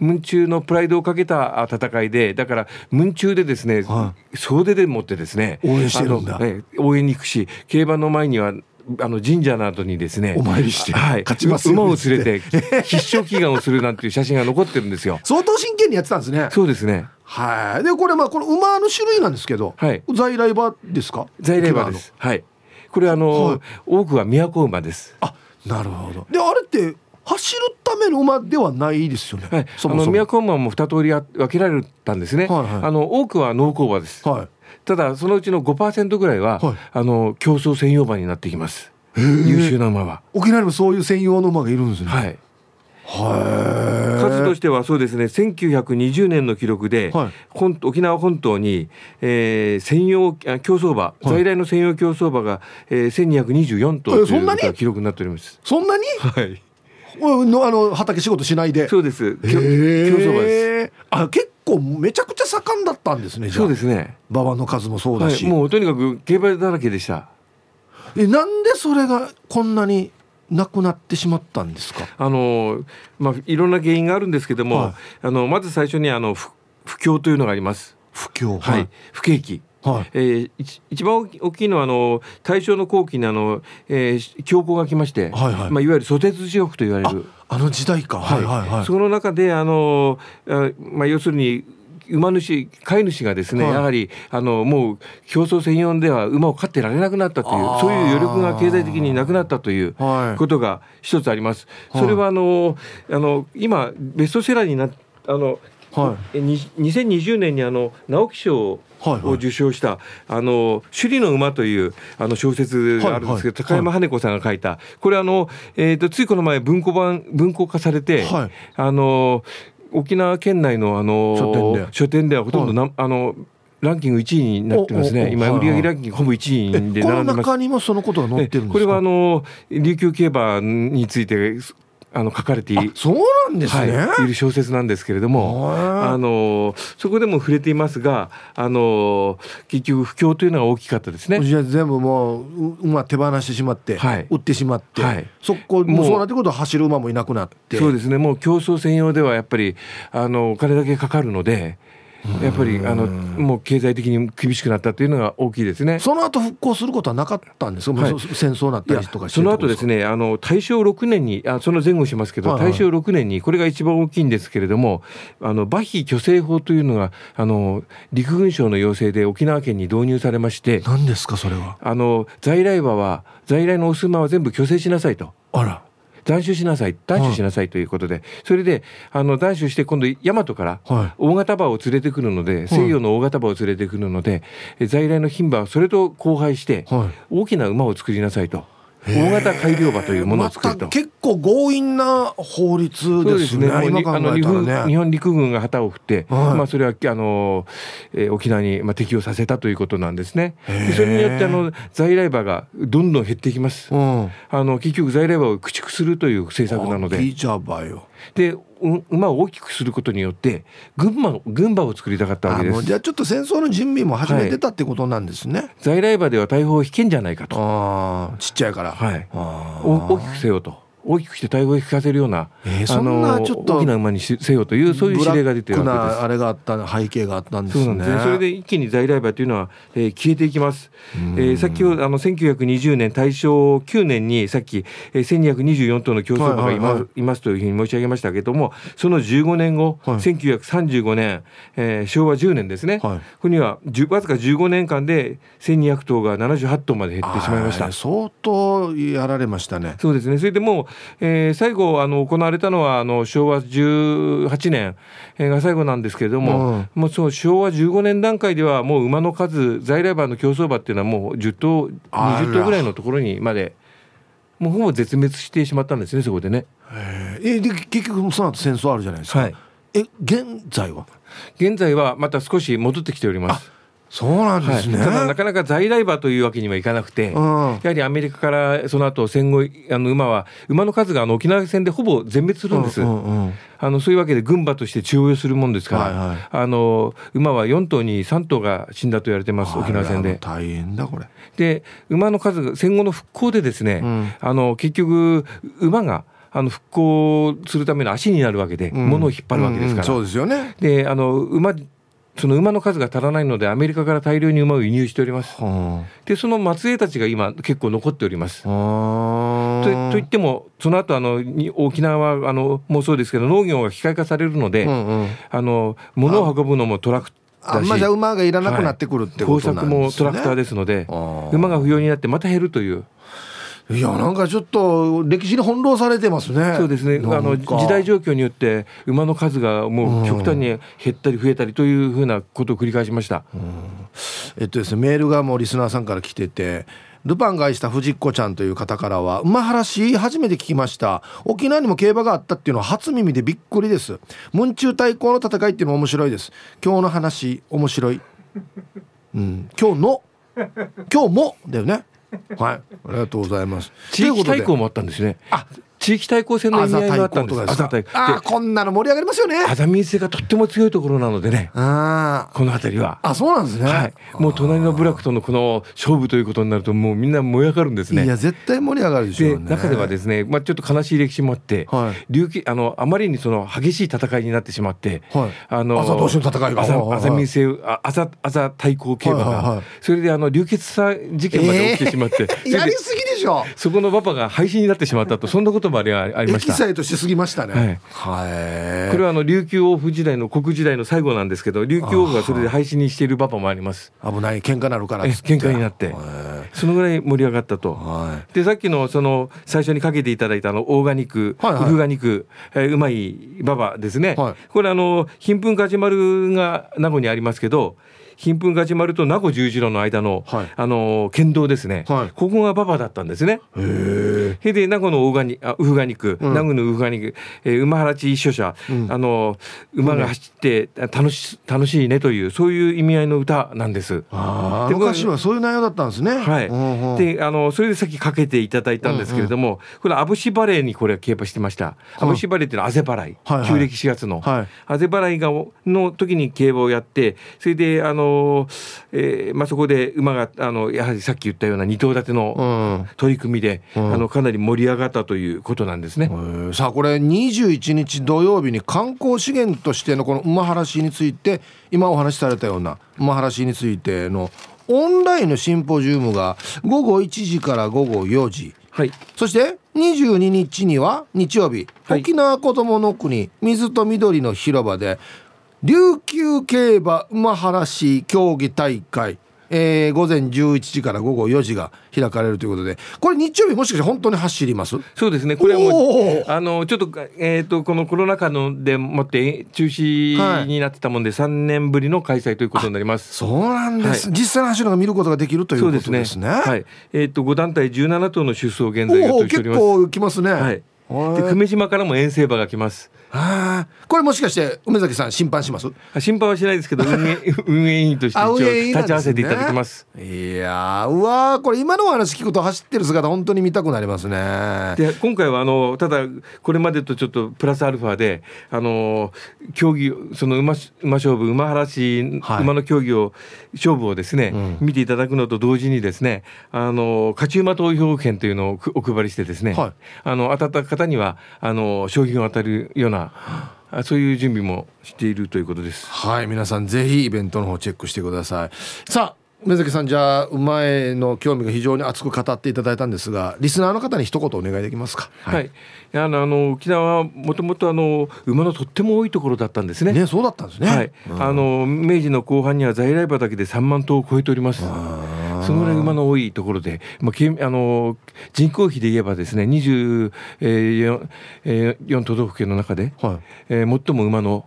文中のプライドをかけた戦いでだから文中でですね、はい、総出でもってですね応援してるんだ、ね、応援に行くし競馬の前にはあの神社などにですねお参りして、はい、勝ちます馬を連れて必勝祈願をするなんていう写真が残ってるんですよ。相当真剣にやってたんですね。そうですね。はい。でこれまあこの馬の種類なんですけど、はい、在来馬ですか？在来馬です。はい。これあの、はい、多くは都馬です。あなるほど。であれって走るための馬ではないですよね？はい、そもそも。都馬も二通り分けられたんですね。はいはい、あの多くは農耕馬です。はい、ただそのうちの5%ぐらいは、はい、あの競争専用馬になってきます。優秀な馬は。沖縄にもそういう専用の馬がいるんですね。はい。数としてはそうですね1920年の記録で、はい、沖縄本島に、えー、専用競走馬、在来の専用競走馬が、えー、1224頭という記録になっております。そんなに？はい。のあの畑仕事しないで。そうです。競走馬です。あ結構めちゃくちゃ盛んだったんですねそうですね。馬場の数もそうだし、はい、もうとにかく競馬だらけでした。えなんでそれがこんなになくなってしまったんですか？あの、まあ、いろんな原因があるんですけども、はい、あのまず最初にあの不不況というのがあります。不況。はい、不景気はい、えー、一番大きいのはあの大正の後期にあの、えー、恐慌が来まして、はいはい。まあ、いわゆる蘇鉄地獄と言われる。あの時代か、はい。はいはい、その中であのあ、まあ、要するに馬主飼い主がですね、はい、やはりあのもう競争専用では馬を飼ってられなくなったというそういう余力が経済的になくなったということが一つあります。それはあのあの今ベストセラーになあの、はい、2020年にあの直木賞を受賞した、はいはい、あの首里の馬というあの小説があるんですけど、高山羽子さんが書いた。これあの、えーと、ついこの前文庫版文庫化されて、はい、あの沖縄県内のあの書店で。書店ではほとんどな、はい、あのランキング1位になってますね、今、売上ランキングほぼ1位で並んでます。この中にもそのことが載ってるんですこれはあの琉球競馬についてあの書かれていそうなんですね、はい、いる小説なんですけれどもあのそこでも触れていますがあの結局不況というのが大きかったですね。じゃ全部もう馬手放してしまって、はい、売ってしまって、はい、そこもうそうなってくると走る馬もいなくなって。そうですね。もう競争専用ではやっぱりあのお金だけかかるのでやっぱりあのもう経済的に厳しくなったというのが大きいですね。その後復興することはなかったんですか、はい、戦争なったりとかその後ですねあの大正6年にあその前後しますけど、はいはい、大正6年にこれが一番大きいんですけれどもあの馬費虚勢法というのがあの陸軍省の要請で沖縄県に導入されまして何ですかそれは？あの在来馬は在来のお住まは全部虚勢しなさいと。あら断酒しなさい断酒しなさいということで、それであの断酒して今度大和から大型馬を連れてくるので、西洋の大型馬を連れてくるので、在来の牝馬はそれと交配して、大きな馬を作りなさいと。大型改良馬というものを作ると、ま、結構強引な法律ですね。すねあの日本陸軍が旗を振って、はい、まあそれはあの、えー、沖縄にまあ適用させたということなんですね。でそれによってあの在来馬がどんどん減っていきます。うん、あの結局在来馬を駆逐するという政策なので。いいじゃばよ。で馬を大きくすることによって群馬群馬を作りたかったわけです。じゃあちょっと戦争の準備も始めてたってことなんですね、はい、在来馬では大砲を引けんじゃないかと。あちっちゃいから。はい。大きくせよと大きくして対応を引かせるような、えー、そんなちょっと大きな馬にせよというそういう指令が出てるわけです。あれがあった背景があったんですね。そうねそれで一気に在来馬というのは、えー、消えていきます、えー、先ほどあの1920年大正9年にさっき、えー、1224頭の競走馬がいますはい。ますというふうに申し上げましたけれどもその15年後、はい、1935年、えー、昭和10年ですね、はい、ここにはわずか15年間で1200頭が78頭まで減ってしまいました。相当やられましたね。そうですね。それでもうえー、最後あの行われたのはあの昭和18年が最後なんですけれども、うん、もうその昭和15年段階ではもう馬の数在来馬の競走馬っていうのはもう10頭20頭ぐらいのところにまでもうほぼ絶滅してしまったんですねそこでね。えで結局その後戦争あるじゃないですか。はい、え現在は？現在はまた少し戻ってきております。そうなんですね、はい、ただなかなか在来馬というわけにはいかなくて、うん、やはりアメリカからその後戦後あの馬は馬の数があの沖縄戦でほぼ全滅するんです、うんうんうん、あのそういうわけで軍馬として中央するもんですから、はいはい、あの馬は4頭に3頭が死んだと言われてます沖縄戦で。大変だこれ。で馬の数が戦後の復興でですね、うん、あの結局馬があの復興するための足になるわけで、うん、物を引っ張るわけですから、うんうん、そうですよね。であの馬その馬の数が足らないのでアメリカから大量に馬を輸入しております。でその末裔たちが今結構残っております。とといってもその後あの沖縄はあのもうそうですけど農業が機械化されるので、うんうん、あの物を運ぶのもトラクあんまじゃ馬がいらなくなってくるってことなんですね。工作もトラクターですので馬が不要になってまた減るという。いやなんかちょっと歴史に翻弄されてますね。そうですね。あの時代状況によって馬の数がもう極端に減ったり増えたりというふうなことを繰り返しました。えっとですねメールがもうリスナーさんから来てて。ルパンが愛した藤子ちゃんという方からは馬原市初めて聞きました沖縄にも競馬があったっていうのは初耳でびっくりです文中対抗の戦いっていうのも面白いです今日の話面白いうん今日の今日もだよねはい、ありがとうございます。地域対抗もあったんですね。あ、地域対抗戦の意味合いがあったんです。あこんなの盛り上がりますよね。あざみ性がとっても強いところなのでね。あこの辺りは。あそうなんですね、はい、もう隣の部落とのこの勝負ということになるともうみんな燃え上がるんですね。いや絶対盛り上がるでしょう、ね、中ではですね、まあ、ちょっと悲しい歴史もあって、はい、琉球あのあまりにその激しい戦いになってしまって、はい、あの朝同士の戦いが。あざみ性あざあざ対抗競馬が、はいはいはい、それであの流血さ事件まで起きてしまって、えー、やりすぎでしょ。そこのパパが廃止になってしまったと。そんなこともありありましたとしすぎましたね。はい。これはあの琉球王府時代の国時代の最後なんですけど、琉球王府がそれで廃止にしているパパもあります。危ない喧嘩なるから喧嘩になって、そのぐらい盛り上がったと。はい、でさっきのその最初にかけていただいたあのオーガニック、はいはい、ウフガニック、えー、うまいババですね。はい、これあの貧困ガジュマルが名護にありますけど。貧困ガジュマルと名護十字路の間の、はい、あの県道ですね、はい、ここが馬場だったんですね。へえ。で名護のウガニあウフガニク、うん、名護のウフガニク、えー、馬原地一緒者、うん、あの馬が走って楽し楽しいねというそういう意味合いの歌なんです。ああ。昔はそういう内容だったんですね。はい。であのそれでさっきかけていただいたんですけれども、うんうん、これアブシバレーにこれは競馬してました。アブシバレーっていうのはあぜ払い、はいはい、旧暦4月の、はい、あぜ払いがの時に競馬をやってそれであのの、えーまあ、そこで馬があのやはりさっき言ったような二頭立ての取り組みで、うん、あのかなり盛り上がったということなんですね。さあこれ21日土曜日に観光資源としてのこの馬原市について今お話しされたような馬原市についてのオンラインのシンポジウムが午後1時から午後4時、はい、そして22日には日曜日、はい、沖縄こどもの国水と緑の広場で琉球競馬馬原市競技大会。えー、午前11時から午後4時が開かれるということで。これ日曜日もしかして本当に走ります？そうですね。これはもうあのちょっと,、えーと、このコロナ禍のでもって中止になってたもんで、はい、3年ぶりの開催ということになります。そうなんです、はい、実際の走るが見ることができるということですね。ね。はい。えーと、と5団体17頭の出走現在予定しております。結構来ますね。はい。で久米島からも遠征馬が来ますああこれもしかして梅崎さん審判します？審判はしないですけど運営 運営委員として一応立ち会わせていただきます、ね、いやうわこれ今のお話聞くと走ってる姿本当に見たくなりますね。で今回はあのただこれまでとちょっとプラスアルファであの競技その馬馬勝負馬原市、はい、馬の競技を勝負をですね、うん、見ていただくのと同時にですねあの勝ち馬投票券というのをお配りしてですね、はい、あの当たった方にはあの商品が当たるようななそういう準備もしているということです。はい皆さんぜひイベントの方チェックしてください。さあ梅崎さんじゃあ馬への興味が非常に熱く語っていただいたんですがリスナーの方に一言お願いできますか？はい、はい、あのあの沖縄はもともとあの馬のとっても多いところだったんですね。ねそうだったんですね。はい、うん、あの明治の後半には在来馬だけで3万頭を超えておりますそのぐらい馬の多いところで、まあ、あの人口比で言えばですね24、えー、4都道府県の中で、はい。えー、最も馬の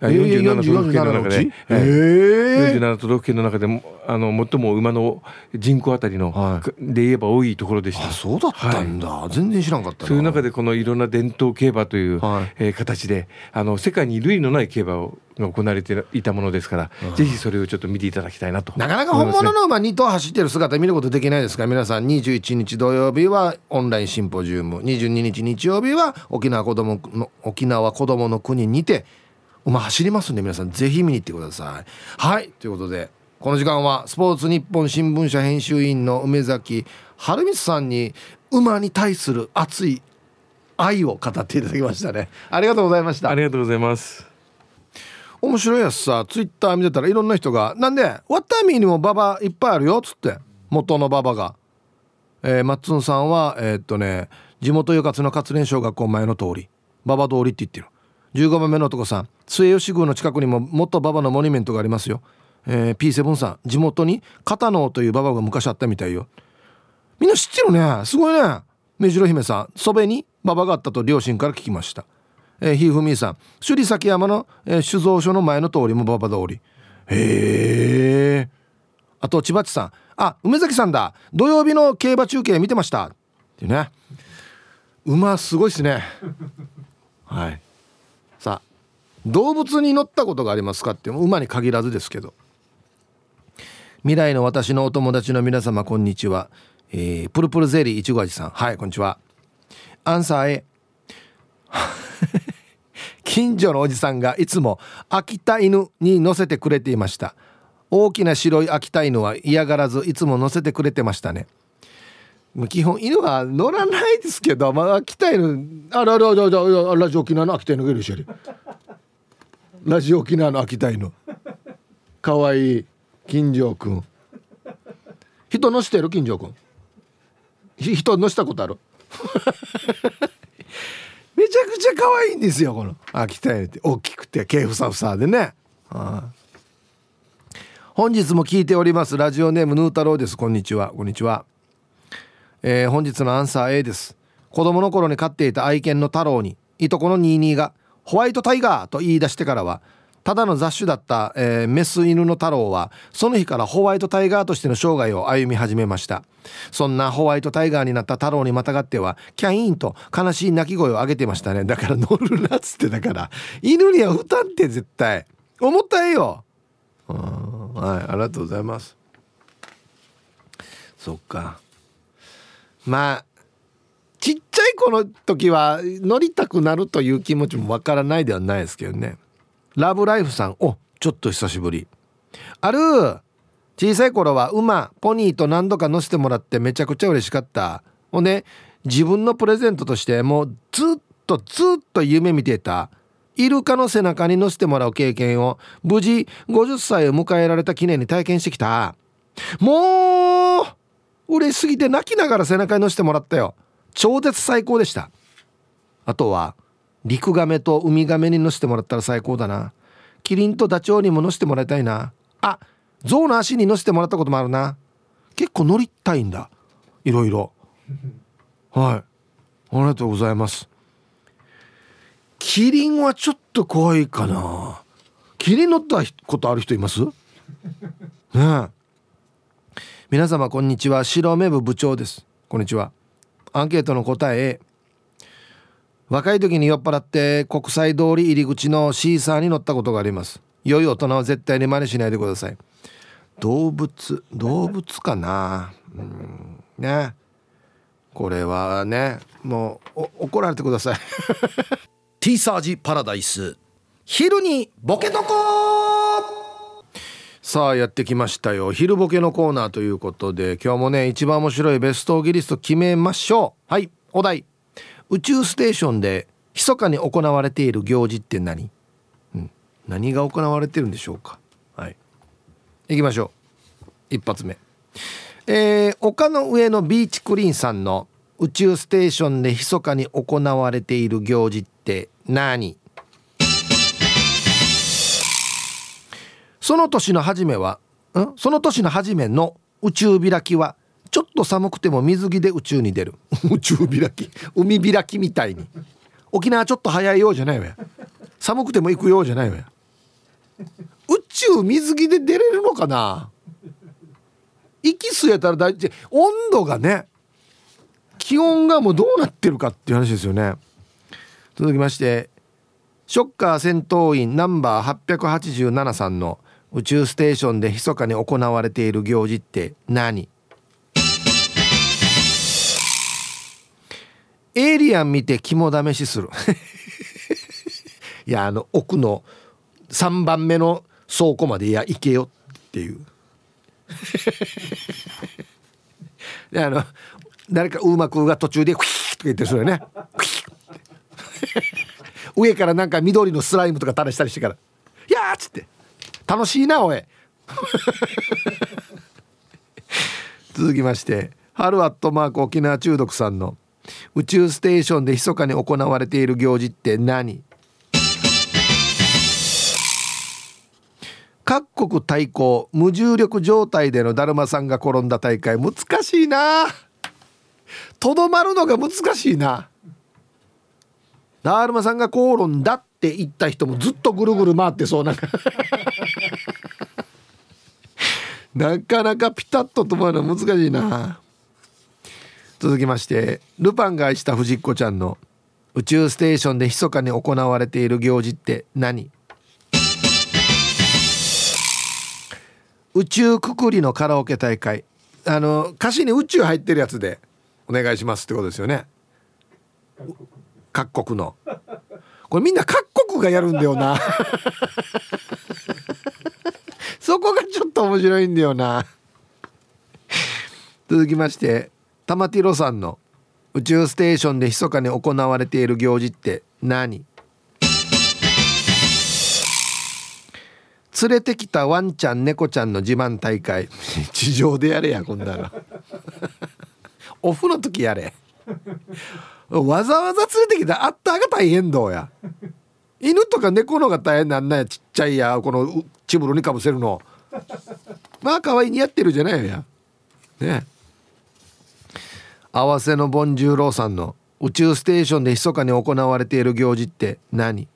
47都道府県の中で、えー、47都道府県の中でもあの最も馬の人口あたりの、はい、で言えば多いところでした。そうだったんだ、はい、全然知らんかったそういう中でこのいろんな伝統競馬という、はい、えー、形であの世界に類のない競馬をが行われていたものですから、うん、ぜひそれをちょっと見ていただきたいなとなかなか本物の馬2頭走ってる姿見ることできないですか？ら皆さん。21日土曜日はオンラインシンポジウム。22日日曜日は沖縄子どもの沖縄子どもの国にて馬走りますんで皆さんぜひ見に行ってください。はいということでこの時間はスポーツ日本新聞社編集員の梅崎春光さんに馬に対する熱い愛を語っていただきましたね。ありがとうございました。ありがとうございます。面白いやつさツイッター見てたらいろんな人が「なんでワッタミーにも馬場いっぱいあるよ」っつって元の馬場が。えー、マッツンさんはえー、っとね地元よかつの活連小学校前の通り馬場通りって言ってる15番目の男さん。末吉宮の近くにも元馬場のモニュメントがありますよ、えー、P7 さん。地元に片野という馬場が昔あったみたいよ。みんな知ってるね。すごいね。目白姫さん。そべに馬場があったと両親から聞きました。えー、ひふみさん。首里崎山の、えー、酒造所の前の通りも馬場通り。へえあと千葉地さん。あ梅崎さんだ。土曜日の競馬中継見てました。ってね。馬すごいっすね。はい。動物に乗ったことがありますかって馬に限らずですけど。未来の私のお友達の皆様こんにちは、えー、プルプルゼリーいちご味さん。はいこんにちは。アンサー A 近所のおじさんがいつも秋田犬に乗せてくれていました。大きな白い秋田犬は嫌がらずいつも乗せてくれてましたね。基本犬は乗らないですけど、まあ、秋田犬あららららラジオ沖縄の秋田犬がいるしラジオ沖縄の秋田犬。かわい。い金城くん人乗してる？金城くん人乗したことある？めちゃくちゃ可愛いんですよこの。秋田犬って。大きくて毛ふさふさでね、はあ、本日も聞いております。ラジオネームヌー太郎です。こんにちは。こんにちは。えー、本日のアンサー A です。子供の頃に飼っていた愛犬の太郎にいとこのニーニーがホワイトタイガーと言い出してからはただの雑種だった、えー、メス犬の太郎はその日からホワイトタイガーとしての生涯を歩み始めました。そんなホワイトタイガーになった太郎にまたがってはキャインと悲しい鳴き声を上げてましたね。だから乗るなっつってだから犬には負担って絶対。重たいよはいありがとうございます。そっか。まあちっちゃい子の時は乗りたくなるという気持ちもわからないではないですけどね。ラブライフさんおちょっと久しぶり。ある小さい頃は馬ポニーと何度か乗せてもらってめちゃくちゃ嬉しかった。ほんで自分のプレゼントとしてもうずっとずっと夢見てた。イルカの背中に乗せてもらう経験を無事50歳を迎えられた記念に体験してきた。もう嬉しすぎて泣きながら背中に乗せてもらったよ。超絶最高でした。あとは陸亀とウミガメに乗せてもらったら最高だな。キリンとダチョウにも乗せてもらいたいな。あ象の足に乗せてもらったこともあるな。結構乗りたいんだ。いろいろ。はい。ありがとうございます。キリンはちょっと怖いかな。キリン乗ったことある人います？ね皆様こんにちは。白目部部長です。こんにちは。アンケートの答え若い時に酔っ払って国際通り入り口のシーサーに乗ったことがあります。良い大人は絶対に真似しないでください。動物動物かな？うんね。これはねもう怒られてください。ティーサージパラダイス。昼にボケとこさあやってきましたよ。昼ボケのコーナーということで今日もね一番面白いベストギリスト決めましょう。はいお題。宇宙ステーションで密かに行われている行事って何、うん、何が行われてるんでしょうか。はい。行きましょう。一発目。えー、丘の上のビーチクリーンさんの宇宙ステーションで密かに行われている行事って何？その年の初めはん？その年の初めの宇宙開きはちょっと寒くても水着で宇宙に出る。宇宙開き？海開きみたいに。沖縄ちょっと早いようじゃないわ寒くても行くようじゃないわ宇宙水着で出れるのかな？息吸えたら大事。温度がね気温がもうどうなってるかっていう話ですよね。続きましてショッカー戦闘員ナンバー887さんの宇宙ステーションで密かに行われている行事って何？エイリアン見て肝試しする。いやあの奥の3番目の倉庫までいや行けよっていう。であの誰かうまくが途中でクイッと言ってそれね。上からなんか緑のスライムとか垂らしたりしてから「いや!」っつって「楽しいなおい」続きまして春アットマーク沖縄中毒さんの宇宙ステーションで密かに行われている行事って何？各国対抗無重力状態でのだるまさんが転んだ大会難しいな。とどまるのが難しいな。だるまさんが転んだって言った人もずっとぐるぐる回ってそうな なかなかピタッと止まるの難しいな。続きましてルパンが愛した藤子ちゃんの宇宙ステーションで密かに行われている行事って何？宇宙くくりのカラオケ大会。あの歌詞に宇宙入ってるやつでお願いしますってことですよね。各国のこれみんな各国がやるんだよな。そこがちょっと面白いんだよな。続きまして玉ティロさんの宇宙ステーションで密かに行われている行事って何？連れてきたワンちゃん猫ちゃんの自慢大会。地上でやれやこんなの。オフの時やれ。わざわざ連れてきたあったが大変どうや。犬とか猫のが大変なんなやちっちゃいやこのチブロにかぶせるの。まあ可愛いにやってるじゃないや。ね合わせのボンジューローさんの宇宙ステーションで密かに行われている行事って何？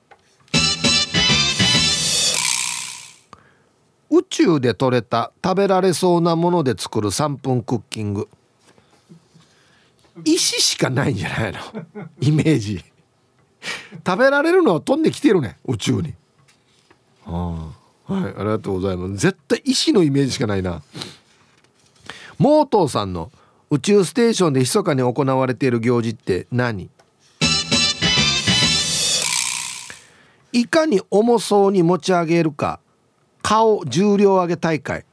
宇宙で採れた食べられそうなもので作る3分クッキング。石しかないんじゃないの？イメージ。食べられるのは飛んできてるね宇宙に。ああ。はいありがとうございます。絶対石のイメージしかないな。モートーさんの宇宙ステーションで密かに行われている行事って何？いかに重そうに持ち上げるか。顔重量上げ大会。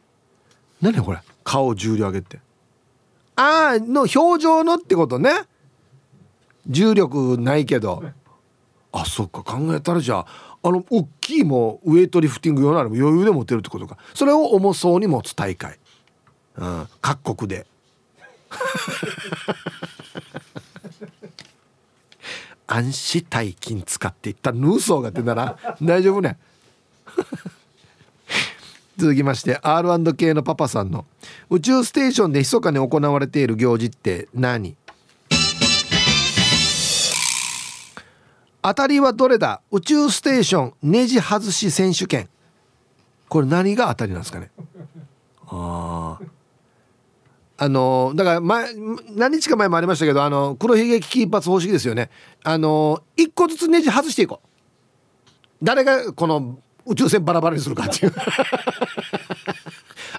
何これ？顔重量上げってああの表情のってことね。重力ないけど。あそっか考えたらじゃああの大きいもウエイトリフティング用なら余裕で持てるってことか。それを重そうに持つ大会、うん、各国で。暗視大金使っていった。ヌーソーが出たら大丈夫ね。続きまして R&K のパパさんの宇宙ステーションで密かに行われている行事って何？当たりはどれだ？宇宙ステーションネジ外し選手権。これ何が当たりなんですかね？あああのだから前何日か前もありましたけどあの黒ひげ危機一髪方式ですよね。あの一個ずつネジ外していこう。誰がこの宇宙船バラバラにするかっていう。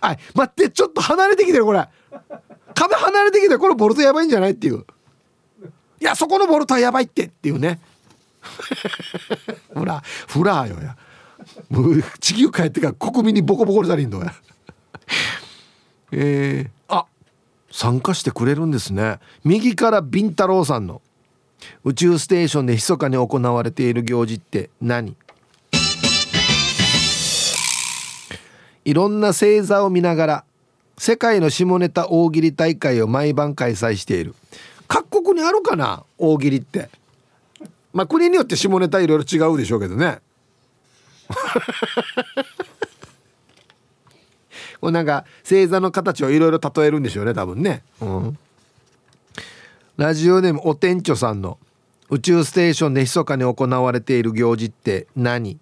はい。待ってちょっと離れてきてるこれ。壁離れてきてこのボルトやばいんじゃないっていう。いやそこのボルトはやばいってっていうね。フラフラーよや。もう地球帰ってから国民にボコボコにされんのや。えー、あ参加してくれるんですね。右からビン太郎さんの。宇宙ステーションで密かに行われている行事って何？いろんな星座を見ながら世界の下ネタ大喜利大会を毎晩開催している。各国にあるかな大喜利って。まあ国によって下ネタいろいろ違うでしょうけどね。これなんか星座の形をいろいろ例えるんでしょうね多分ね、うん、ラジオネームおてんちょさんの宇宙ステーションで密かに行われている行事って何？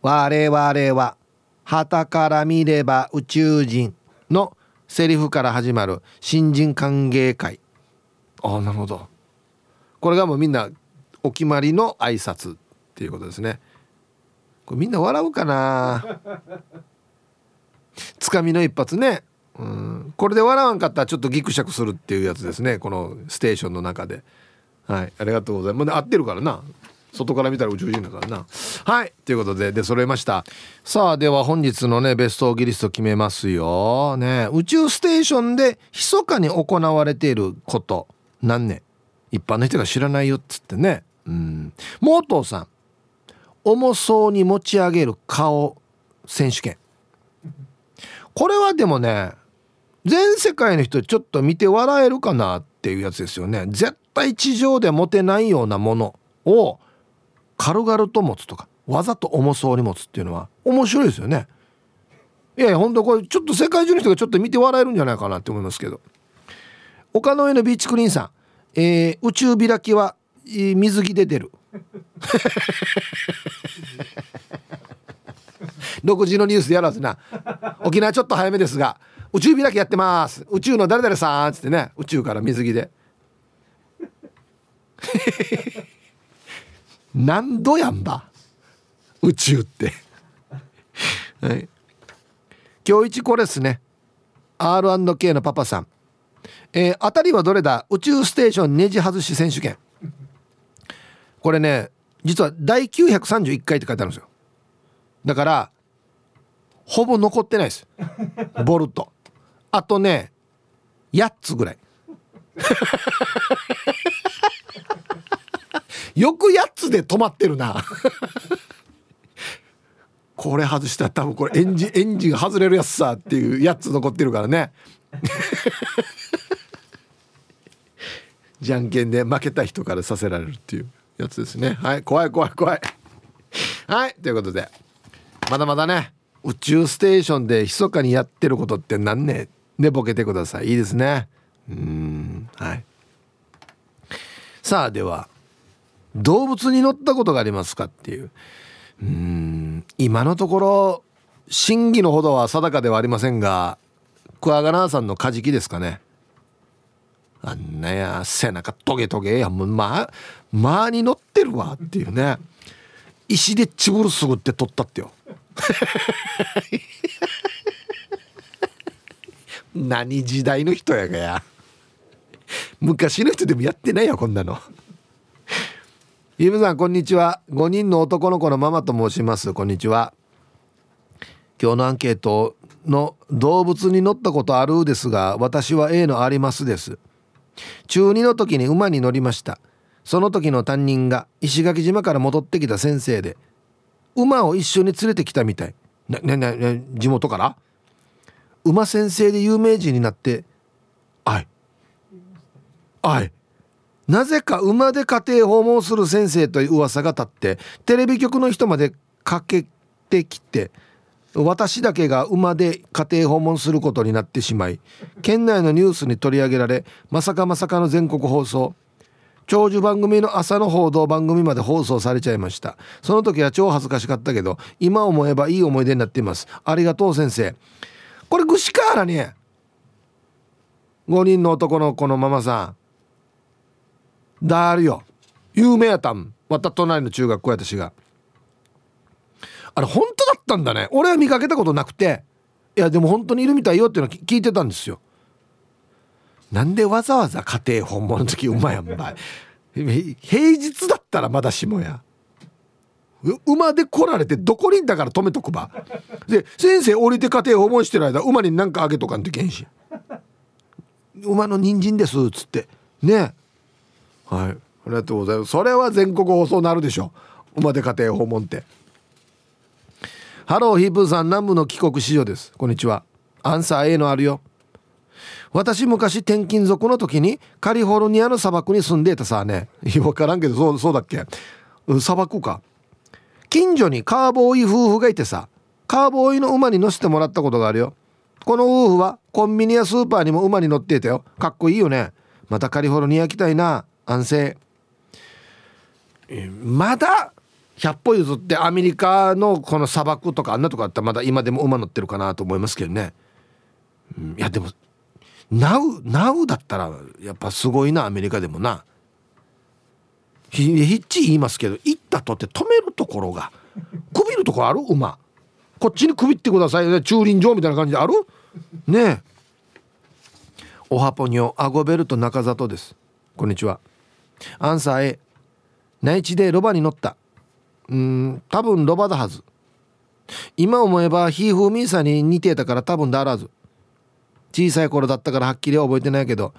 我々は旗から見れば宇宙人のセリフから始まる新人歓迎会。ああなるほど。これがもうみんなお決まりの挨拶っていうことですね。これみんな笑うかな？つかみの一発ね。うん。これで笑わんかったらちょっとギクシャクするっていうやつですね。このステーションの中で。はい。ありがとうございます、合ってるからな外から見たら宇宙人だからな。はいということでで揃えました。さあでは本日のねベストギリスト決めますよ。ね宇宙ステーションで密かに行われていること何年？一般の人が知らないよっつってね。うん。モートーさん重そうに持ち上げる顔選手権。これはでもね全世界の人ちょっと見て笑えるかなっていうやつですよね。絶対地上で持てないようなものを軽々と持つとかわざと重そうに持つっていうのは面白いですよね。いやいやほんとこれちょっと世界中の人がちょっと見て笑えるんじゃないかなって思いますけど。丘の上のビーチクリーンさん、えー、宇宙開きは水着で出る。6時のニュースでやらずな。沖縄ちょっと早めですが宇宙開きやってます。宇宙の誰々さんっつってね宇宙から水着で何度やんば？宇宙って。はい。今日一これですね。R&K のパパさん。えー、当たりはどれだ？宇宙ステーションネジ外し選手権。これね実は第931回って書いてあるんですよ。だからほぼ残ってないです。ボルト。あとね8つぐらい。よく8つで止まってるな。これ外したら多分これエンジンエンジン外れるやつさっていう8つ残ってるからね。じゃんけんで負けた人からさせられるっていうやつですね。はい怖い怖い怖い。はいということで。まだまだね宇宙ステーションで密かにやってることって何ねでボケてください。いいですね。うんはい。さあでは動物に乗ったことがありますかっていう。うん今のところ真偽のほどは定かではありませんがクワガナーさんのカジキですかね。あんなや背中トゲトゲやもうまあまあに乗ってるわっていうね。石でチブルすぐって取ったってよ。何時代の人やがや。昔の人でもやってないよこんなの。イブさんこんにちは。5人の男の子のママと申します。こんにちは。今日のアンケートの動物に乗ったことあるですが私は A のありますです。中2の時に馬に乗りました。その時の担任が石垣島から戻ってきた先生で馬を一緒に連れてきたみたい。なねね地元から？馬先生で有名人になってあい。あい。なぜか馬で家庭訪問する先生という噂が立ってテレビ局の人までかけてきて私だけが馬で家庭訪問することになってしまい県内のニュースに取り上げられまさかまさかの全国放送。長寿番組の朝の報道番組まで放送されちゃいました。その時は超恥ずかしかったけど今思えばいい思い出になっています。ありがとう先生。これぐしからね5人の男の子のママさん。だるよ。有名やったん。また隣の中学校や私が。あれ本当だったんだね。俺は見かけたことなくて。いやでも本当にいるみたいよっていうの聞いてたんですよ。なんでわざわざ家庭訪問の時うまやんばい平日だったらまだしもや。馬で来られてどこにだから止めとくば。で先生降りて家庭訪問してる間馬に何かあげとかんといけんし。馬の人参ですっつって。ねえ。はい。ありがとうございます。それは全国放送なるでしょ。馬で家庭訪問って。ハローヒープーさん南部の帰国子女です。こんにちは。アンサー A のあるよ。私昔転勤族の時にカリフォルニアの砂漠に住んでいたさね。分からんけどそうそうだっけ。砂漠か。近所にカーボーイ夫婦がいてさ。カーボーイの馬に乗せてもらったことがあるよ。この夫婦はコンビニやスーパーにも馬に乗っていたよ。かっこいいよね。またカリフォルニア行きたいな。安静。まだ100歩譲ってアメリカのこの砂漠とかあんなとこあった。らまだ今でも馬乗ってるかなと思いますけどね。いやでもナウナウだったらやっぱすごいなアメリカでもな。ひひっち言いますけど行ったとって止めるところがくびるとこある？馬。こっちにくびってくださいね。駐輪場みたいな感じである？ねえ。おはぽにょアゴベルト中里です。こんにちは。アンサー A 内地でロバに乗った。うん多分ロバだはず。今思えばひーふーみーさんに似てたから多分だらず。小さい頃だったからはっきりは覚えてないけど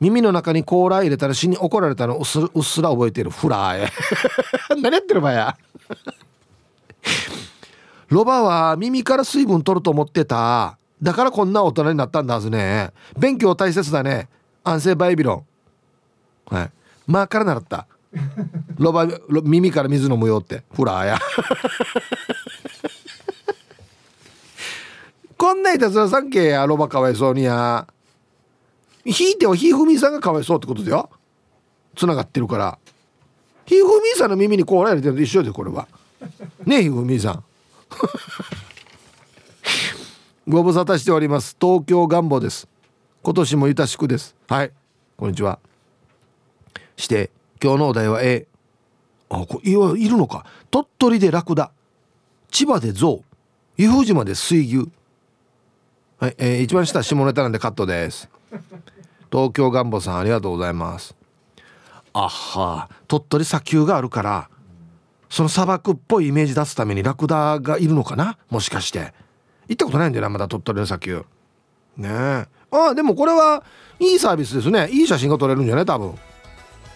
耳の中にコーラ入れたら死に怒られたのうっすうっすら覚えてる。フラーへ 何やってるばや。ロバは耳から水分取ると思ってた。だからこんな大人になったんだはずね。勉強大切だね。安静バイビロン。はい。まあから習った。ロバ耳から水飲むよって。フラーや。こんないたずらさんけやロバかわいそうにや。ひいてはひふみさんがかわいそうってことだよ。つながってるから。ひふみさんの耳にこうられてると一緒でこれは。ねひふみさん。ご無沙汰しております。東京願望です。今年もゆたしくです。はい。こんにちは。して今日のお題は A あこいいるのか。鳥取でラクダ。千葉でゾウ伊風島で水牛。はい、えー、一番下下ネタなんでカットです。東京ガンボさんありがとうございます。あは。鳥取砂丘があるからその砂漠っぽいイメージ出すためにラクダがいるのかな？もしかして。行ったことないんだよなまだ鳥取の砂丘。ねえ。あでもこれはいいサービスですね。いい写真が撮れるんじゃない多分。